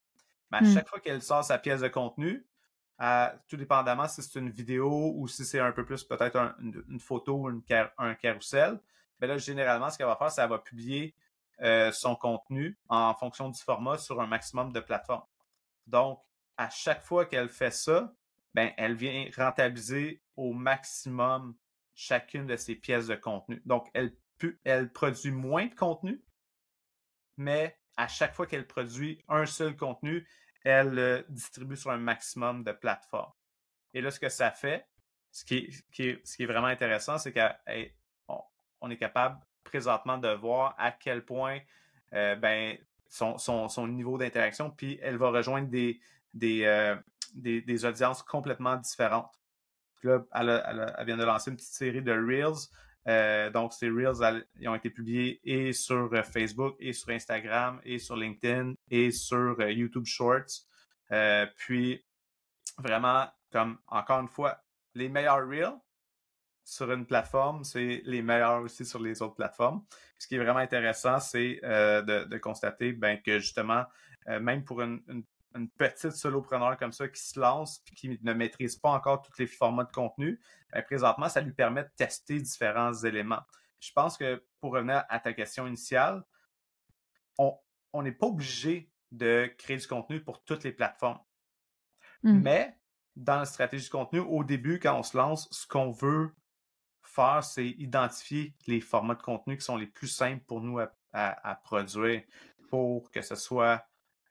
Mais à hmm. chaque fois qu'elle sort sa pièce de contenu, tout dépendamment si c'est une vidéo ou si c'est un peu plus peut-être une, photo ou un carrousel, mais ben là, généralement, ce qu'elle va faire, c'est qu'elle va publier euh, son contenu en fonction du format sur un maximum de plateformes. Donc, à chaque fois qu'elle fait ça, ben, elle vient rentabiliser au maximum chacune de ses pièces de contenu. Donc, elle, elle produit moins de contenu, mais à chaque fois qu'elle produit un seul contenu, elle le distribue sur un maximum de plateformes. Et là, ce que ça fait, ce qui est, vraiment intéressant, c'est qu'on est capable présentement de voir à quel point euh, ben, son, niveau d'interaction, puis elle va rejoindre des, euh, audiences complètement différentes. là, elle, vient de lancer une petite série de Reels. Euh, donc, ces Reels ont été publiés et sur euh, Facebook, et sur Instagram, et sur LinkedIn, et sur YouTube Shorts. puis, vraiment, comme encore une fois, les meilleurs Reels sur une plateforme, c'est les meilleurs aussi sur les autres plateformes. Ce qui est vraiment intéressant, c'est euh, de, constater ben, que justement, euh, même pour une, petite solopreneur comme ça qui se lance et qui ne maîtrise pas encore tous les formats de contenu, ben, présentement, ça lui permet de tester différents éléments. Je pense que pour revenir à ta question initiale, on n'est pas obligé de créer du contenu pour toutes les plateformes. Mmh. Mais dans la stratégie de contenu, au début, quand on se lance, ce qu'on veut faire, c'est identifier les formats de contenu qui sont les plus simples pour nous à, produire pour que ce soit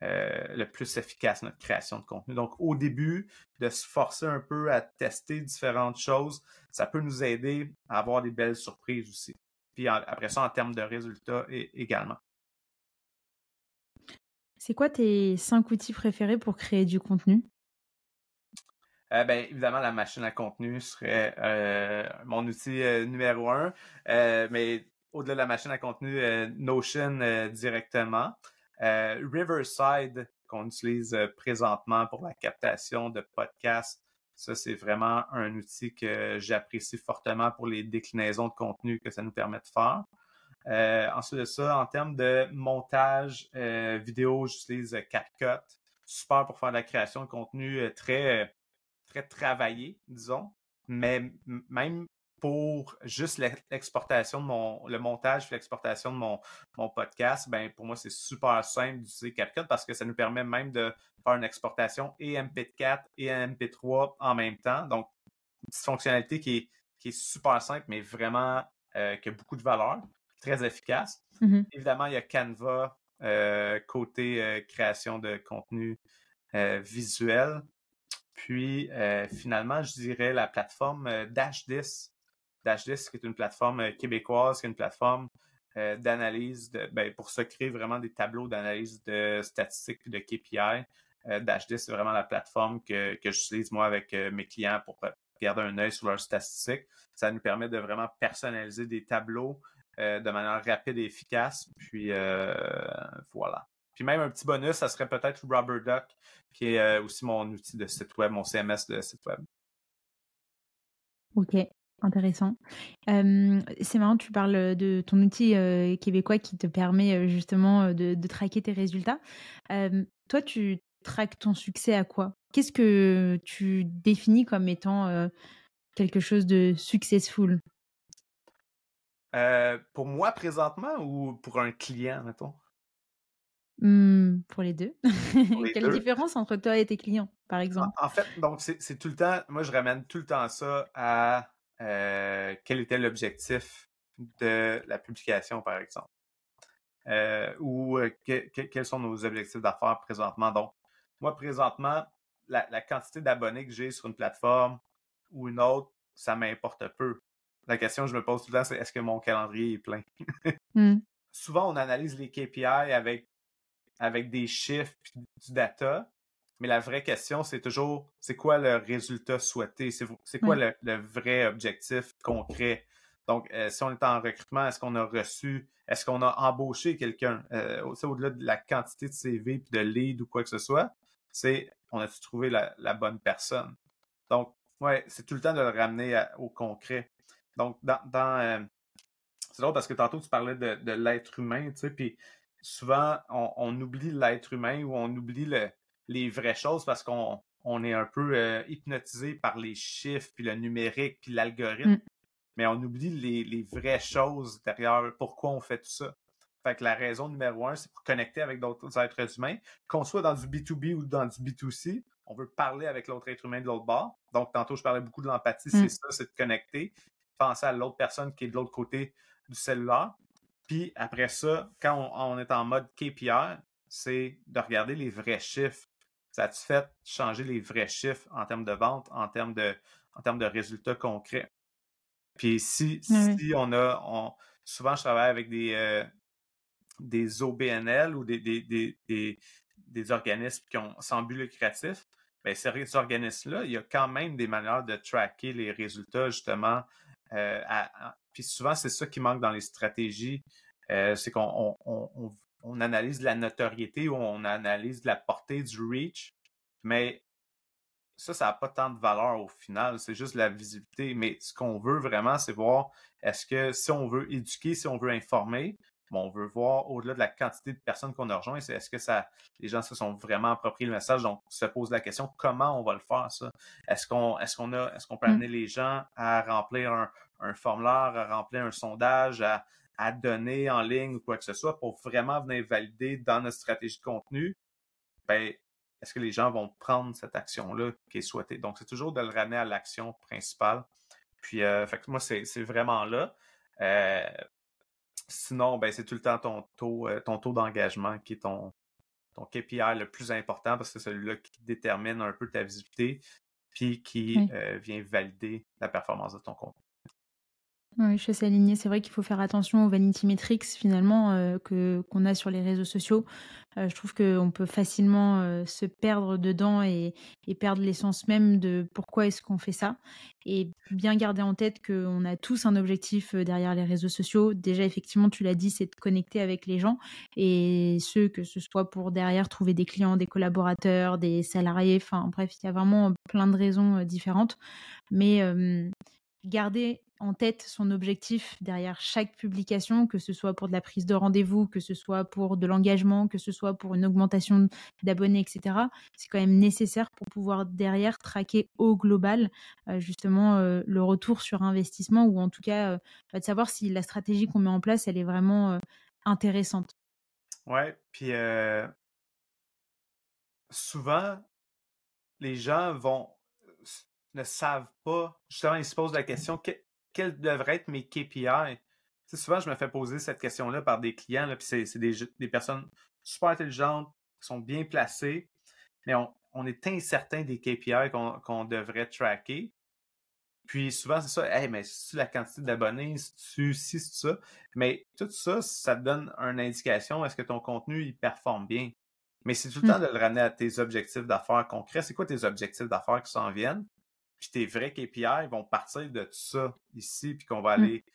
euh, le plus efficace notre création de contenu. Donc, au début, de se forcer un peu à tester différentes choses, ça peut nous aider à avoir des belles surprises aussi. Puis après ça, en termes de résultats également. C'est quoi tes cinq outils préférés pour créer du contenu? Euh, ben, évidemment, la machine à contenu serait euh, mon outil euh, numéro un. mais au-delà de la machine à contenu, Notion directement. Riverside, qu'on utilise présentement pour la captation de podcasts. Ça, c'est vraiment un outil que j'apprécie fortement pour les déclinaisons de contenu que ça nous permet de faire. ensuite de ça, en termes de montage vidéo, j'utilise CapCut. Super pour faire la création de contenu très très travaillé, disons. Mais même pour juste l'exportation de mon, le montage et l'exportation de mon, mon podcast, ben pour moi, c'est super simple d'utiliser CapCut parce que ça nous permet même de faire une exportation et MP4 et MP3 en même temps. Donc, une petite fonctionnalité qui est, qui est super simple, mais vraiment euh, qui a beaucoup de valeur, très efficace. Mmh Évidemment, il y a Canva euh, côté euh, création de contenu visuel. Puis finalement, je dirais la plateforme euh, Dash10. Dash10, qui est une plateforme euh, québécoise, qui est une plateforme d'analyse ben, pour se créer vraiment des tableaux d'analyse de statistiques et de KPI. Dash10, c'est vraiment la plateforme que, que j'utilise moi avec mes clients pour garder un œil sur leurs statistiques. Ça nous permet de vraiment personnaliser des tableaux de manière rapide et efficace. Puis voilà. Puis même un petit bonus, ça serait peut-être Rubber Duck, qui est euh, aussi mon outil de site web, mon CMS de site web. Ok, intéressant. c'est marrant, tu parles de ton outil euh, québécois qui te permet euh, justement de, traquer tes résultats. toi, tu traques ton succès à quoi? Qu'est-ce que tu définis comme étant quelque chose de successful? Pour moi présentement ou pour un client, mettons? Mmh, pour les deux. [laughs] Quelle différence entre toi et tes clients, par exemple? En, fait, donc c'est tout le temps, moi je ramène tout le temps ça à euh, quel était l'objectif de la publication, par exemple? Euh, ou euh, quels sont nos objectifs d'affaires présentement? Donc, moi, présentement, la, quantité d'abonnés que j'ai sur une plateforme ou une autre, ça m'importe peu. La question que je me pose tout le temps, c'est est-ce que mon calendrier est plein? [laughs] Mmh. Souvent, on analyse les KPI avec avec des chiffres et du data. Mais la vraie question, c'est toujours, c'est quoi le résultat souhaité? C'est quoi le, vrai objectif concret? Donc, euh, si on est en recrutement, est-ce qu'on a reçu, est-ce qu'on a embauché quelqu'un? Euh, au-delà de la quantité de CV et de lead ou quoi que ce soit, c'est on a-tu trouvé la, bonne personne? Donc, ouais, c'est tout le temps de le ramener au concret. Donc, dans, euh, c'est drôle parce que tantôt tu parlais de, de l'être humain, tu sais, puis souvent, on, oublie l'être humain ou on oublie les vraies choses parce qu'on est un peu euh, hypnotisé par les chiffres, puis le numérique, puis l'algorithme. Mm. Mais on oublie les, vraies choses derrière pourquoi on fait tout ça. Fait que la raison numéro un, c'est pour connecter avec d'autres êtres humains. Qu'on soit dans du B2B ou dans du B2C, on veut parler avec l'autre être humain de l'autre bord. Donc, tantôt, je parlais beaucoup de l'empathie, c'est mm. ça, c'est de connecter, penser à l'autre personne qui est de l'autre côté du cellulaire. Puis après ça, quand on, est en mode KPI, c'est de regarder les vrais chiffres. Ça a-tu fait changer les vrais chiffres en termes de vente, en termes de, en termes de résultats concrets? Puis si, si on a, on, souvent je travaille avec des, euh, des OBNL ou des, des, organismes qui ont sans but lucratif, bien, ces organismes-là, il y a quand même des manières de tracker les résultats justement euh, puis souvent, c'est ça qui manque dans les stratégies. Euh, c'est qu'on on, analyse la notoriété ou on analyse la portée du reach, mais ça, ça n'a pas tant de valeur au final, c'est juste la visibilité. Mais ce qu'on veut vraiment, c'est voir est-ce que si on veut éduquer, si on veut informer, bon, on veut voir au-delà de la quantité de personnes qu'on a rejoint, c'est est-ce que ça, les gens se sont vraiment appropriés le message. Donc, on se pose la question comment on va le faire ça? Est-ce qu'on, est-ce qu'on a, est-ce qu'on peut mm. amener les gens à remplir un, un formulaire, à remplir un sondage, à, à donner en ligne ou quoi que ce soit pour vraiment venir valider dans notre stratégie de contenu, ben, est-ce que les gens vont prendre cette action-là qui est souhaitée? Donc, c'est toujours de le ramener à l'action principale. Puis, euh, fait que moi, c'est vraiment là. Euh, sinon, ben, c'est tout le temps ton taux, euh, ton taux d'engagement qui est ton, ton KPI le plus important parce que c'est celui-là qui détermine un peu ta visibilité puis qui vient valider la performance de ton contenu. Oui, je suis assez alignée. C'est vrai qu'il faut faire attention aux vanity metrics finalement euh, que qu'on a sur les réseaux sociaux. Euh, je trouve qu'on peut facilement euh, se perdre dedans et, et perdre l'essence même de pourquoi est-ce qu'on fait ça. Et bien garder en tête qu'on a tous un objectif derrière les réseaux sociaux. Déjà, effectivement, tu l'as dit, c'est de connecter avec les gens et ceux que ce soit pour derrière trouver des clients, des collaborateurs, des salariés. Enfin, bref, il y a vraiment plein de raisons différentes. Mais garder en tête son objectif derrière chaque publication, que ce soit pour de la prise de rendez-vous, que ce soit pour de l'engagement, que ce soit pour une augmentation d'abonnés, etc. C'est quand même nécessaire pour pouvoir derrière traquer au global euh, justement euh, le retour sur investissement ou en tout cas euh, de savoir si la stratégie qu'on met en place, elle est vraiment intéressante. Ouais, puis souvent, les gens vont ne savent pas, justement, ils se posent la question quels devraient être mes KPI? souvent, je me fais poser cette question-là par des clients, là, puis c'est des, personnes super intelligentes, qui sont bien placées, mais on, est incertain des KPI qu'on devrait tracker. Puis souvent, c'est ça, hey, mais c'est la quantité d'abonnés, c'est si, c'est ça? Mais tout ça, ça te donne une indication, est-ce que ton contenu, il performe bien? Mais c'est tout le temps mmh. de le ramener à tes objectifs d'affaires concrets. C'est quoi tes objectifs d'affaires qui s'en viennent? Puis tes vrais KPI vont partir de tout ça ici, puis qu'on va mmh. aller,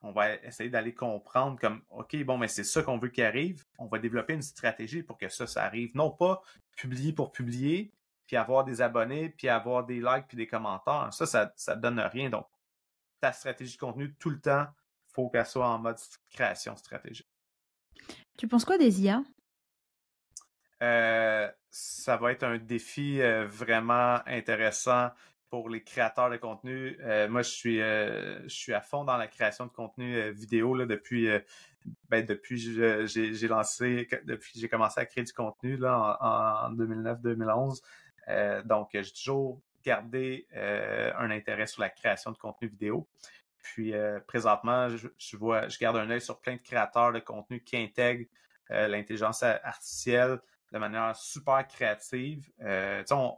on va essayer d'aller comprendre comme, OK, bon, mais c'est ça qu'on veut qu'il arrive. On va développer une stratégie pour que ça, ça arrive. Non pas publier pour publier, puis avoir des abonnés, puis avoir des likes, puis des commentaires. Ça, ça, ça donne rien. Donc, ta stratégie de contenu, tout le temps, il faut qu'elle soit en mode création stratégique. Tu penses quoi des IA? Euh, ça va être un défi euh, vraiment intéressant pour les créateurs de contenu. Euh, moi, je suis, euh, je suis à fond dans la création de contenu euh, vidéo là, depuis, ben, depuis j'ai lancé, depuis j'ai commencé à créer du contenu là, en, 2009-2011. donc, j'ai toujours gardé un intérêt sur la création de contenu vidéo. Puis présentement, je, vois, je garde un œil sur plein de créateurs de contenu qui intègrent l'intelligence artificielle de manière super créative.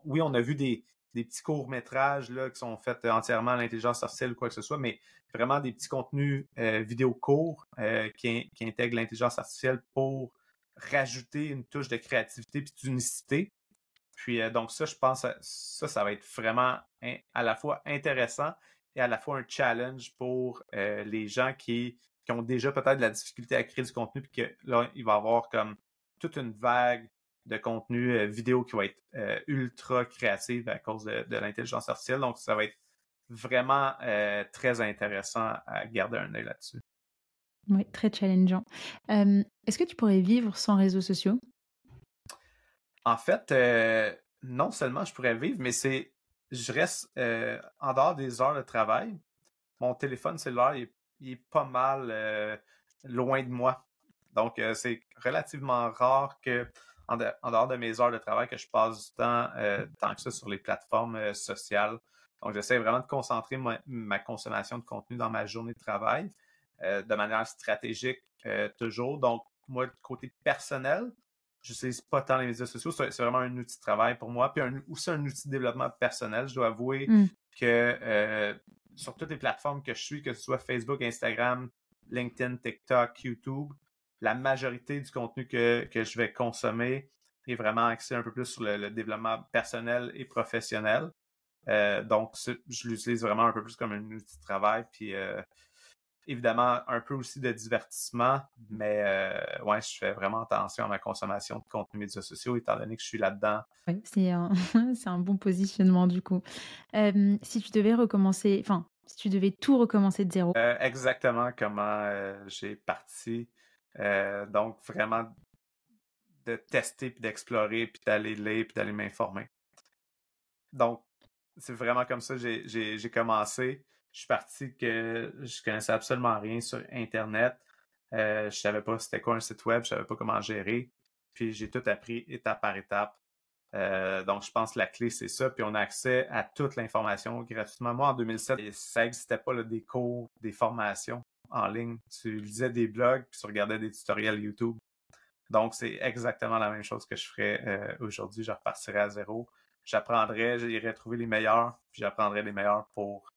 oui, on a vu des, des petits courts-métrages là, qui sont faits entièrement à l'intelligence artificielle ou quoi que ce soit, mais vraiment des petits contenus euh, vidéo courts euh, qui, intègrent l'intelligence artificielle pour rajouter une touche de créativité et d'unicité. Puis euh, donc ça, je pense ça, ça va être vraiment à la fois intéressant et à la fois un challenge pour les gens qui, qui ont déjà peut-être de la difficulté à créer du contenu, puis que là, il va y avoir comme toute une vague de contenu euh, vidéo qui va être euh, ultra créative à cause de, l'intelligence artificielle. Donc, ça va être vraiment euh, très intéressant à garder un œil là-dessus. Oui, très challengeant. Est-ce que tu pourrais vivre sans réseaux sociaux? En fait, non seulement je pourrais vivre, mais c'est je reste en dehors des heures de travail. Mon téléphone cellulaire il est pas mal loin de moi. Donc, c'est relativement rare que en, dehors de mes heures de travail que je passe du temps euh, tant que ça sur les plateformes euh, sociales. Donc, j'essaie vraiment de concentrer ma, consommation de contenu dans ma journée de travail euh, de manière stratégique toujours. Donc, moi, côté personnel, je n'utilise pas tant les médias sociaux. C'est vraiment un outil de travail pour moi. Puis aussi un outil de développement personnel. Je dois avouer mmh. que sur toutes les plateformes que je suis, que ce soit Facebook, Instagram, LinkedIn, TikTok, YouTube, la majorité du contenu que, je vais consommer est vraiment axé un peu plus sur le, développement personnel et professionnel. Euh, donc, je l'utilise vraiment un peu plus comme un outil de travail. Puis, euh, évidemment un peu aussi de divertissement, mais euh, ouais, je fais vraiment attention à ma consommation de contenu médias sociaux étant donné que je suis là-dedans. Oui, c'est un, [laughs] un, bon positionnement du coup. si tu devais recommencer, enfin, si tu devais tout recommencer de zéro. Euh, exactement comment j'ai parti. Donc vraiment de tester puis d'explorer puis d'aller lire puis d'aller m'informer. Donc c'est vraiment comme ça que j'ai commencé je suis parti que je connaissais absolument rien sur Internet. Euh, je savais pas c'était quoi un site web, je savais pas comment gérer. Puis j'ai tout appris étape par étape. Euh, donc, je pense que la clé, c'est ça. Puis on a accès à toute l'information gratuitement. Moi, en 2007, ça n'existait pas des cours, des formations en ligne. Tu lisais des blogs, puis tu regardais des tutoriels YouTube. Donc, c'est exactement la même chose que je ferais euh, aujourd'hui. Je repartirais à zéro. J'apprendrais, j'irais trouver les meilleurs, puis j'apprendrais les meilleurs pour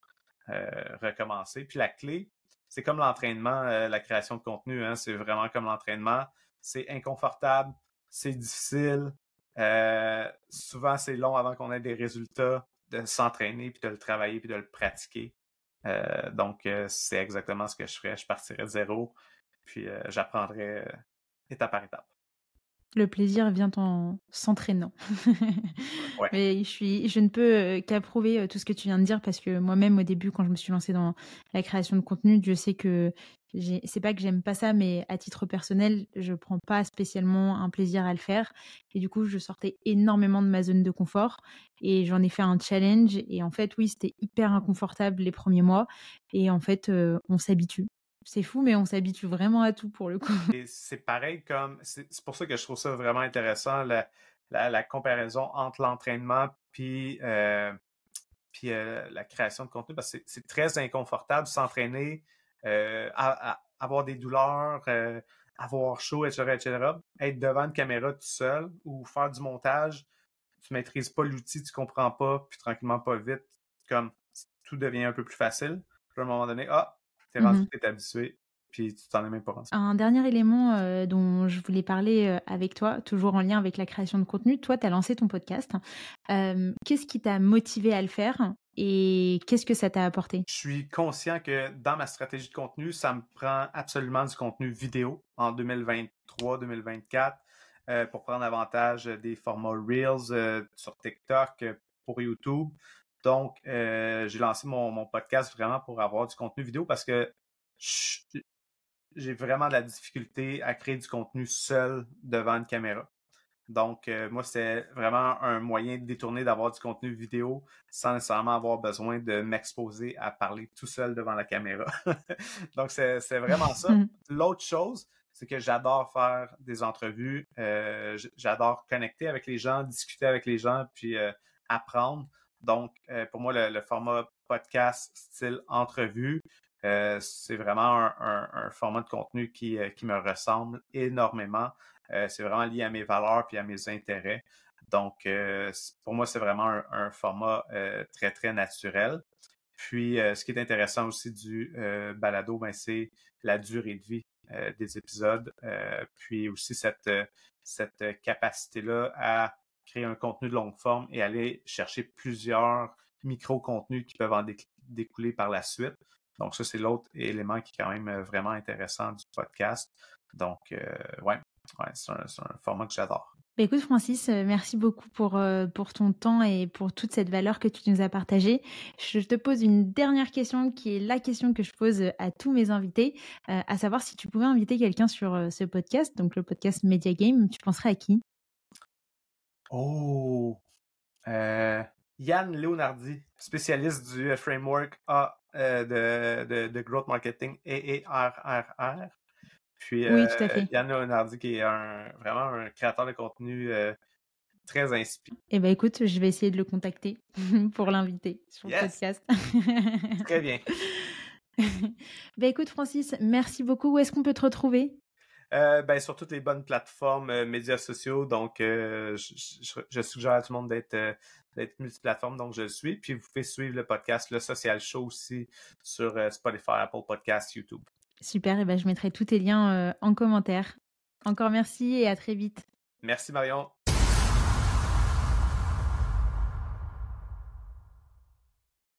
euh, recommencer. Puis la clé, c'est comme l'entraînement, euh, la création de contenu, hein, c'est vraiment comme l'entraînement. C'est inconfortable, c'est difficile. Souvent, c'est long avant qu'on ait des résultats de s'entraîner, puis de le travailler, puis de le pratiquer. Donc, c'est exactement ce que je ferais. Je partirais de zéro, puis j'apprendrais étape par étape le plaisir vient en s'entraînant. Mais je, suis, je ne peux euh, qu'approuver euh, tout ce que tu viens de dire parce que moi-même, au début, quand je me suis lancée dans la création de contenu, je sais que c'est pas que j'aime pas ça, mais à titre personnel, je prends pas spécialement un plaisir à le faire. Et du coup, je sortais énormément de ma zone de confort et j'en ai fait un challenge. Et en fait, oui, c'était hyper inconfortable les premiers mois. Et en fait, euh, on s'habitue. C'est fou, mais on s'habitue vraiment à tout pour le coup. [laughs] c'est pareil comme. C'est pour ça que je trouve ça vraiment intéressant, la, comparaison entre l'entraînement puis, euh, puis euh, la création de contenu, parce que c'est très inconfortable s'entraîner, euh, avoir des douleurs, avoir chaud, etc., etc. Être devant une caméra tout seul ou faire du montage, tu maîtrises pas l'outil, tu comprends pas, puis tranquillement, pas vite, comme tout devient un peu plus facile. À un moment donné, ah, T'es rendu mmh habitué, puis tu t'en es même pas rendu. Un dernier élément euh, dont je voulais parler euh, avec toi, toujours en lien avec la création de contenu. Toi, tu as lancé ton podcast. qu'est-ce qui t'a motivé à le faire et qu'est-ce que ça t'a apporté? Je suis conscient que dans ma stratégie de contenu, ça me prend absolument du contenu vidéo en 2023-2024 euh, pour prendre avantage des formats Reels sur TikTok, pour YouTube. Donc, euh, j'ai lancé mon, podcast vraiment pour avoir du contenu vidéo parce que j'ai vraiment de la difficulté à créer du contenu seul devant une caméra. Donc, euh, moi, c'est vraiment un moyen de détourner d'avoir du contenu vidéo sans nécessairement avoir besoin de m'exposer à parler tout seul devant la caméra. [laughs] Donc, c'est vraiment ça. [laughs] L'autre chose, c'est que j'adore faire des entrevues, euh, j'adore connecter avec les gens, discuter avec les gens, puis apprendre. Donc, euh, pour moi, le, format podcast style entrevue, euh, c'est vraiment un, format de contenu qui, euh, qui me ressemble énormément. c'est vraiment lié à mes valeurs puis à mes intérêts. Donc, pour moi, c'est vraiment un, format très, très naturel. Puis, ce qui est intéressant aussi du balado, ben, c'est la durée de vie des épisodes, puis aussi cette, cette capacité-là à créer un contenu de longue forme et aller chercher plusieurs micro-contenus qui peuvent en découler par la suite. Donc, ça, c'est l'autre élément qui est quand même euh, vraiment intéressant du podcast. Donc, euh, ouais, c'est un, format que j'adore. Bah, écoute Francis, euh, merci beaucoup pour, pour ton temps et pour toute cette valeur que tu nous as partagée. Je te pose une dernière question qui est la question que je pose à tous mes invités, à savoir si tu pouvais inviter quelqu'un sur ce podcast, donc le podcast Media Game, tu penserais à qui? Oh! Euh, Yann Leonardi, spécialiste du euh, framework A euh, de, de, Growth Marketing AARRR. Puis oui, tout à fait. Yann Leonardi, qui est un, vraiment un créateur de contenu très inspirant. Eh bien, écoute, je vais essayer de le contacter [laughs] pour l'inviter sur le podcast. très bien. [laughs] ben, écoute, Francis, merci beaucoup. Où est-ce qu'on peut te retrouver? Euh, ben, sur toutes les bonnes plateformes euh, médias sociaux. Donc, euh, je, suggère à tout le monde d'être d'être multiplateforme, donc je le suis. Puis vous pouvez suivre le podcast Le Social Show aussi sur Spotify, Apple Podcasts, YouTube. Super, et ben je mettrai tous tes liens en commentaire. Encore merci et à très vite. Merci Marion.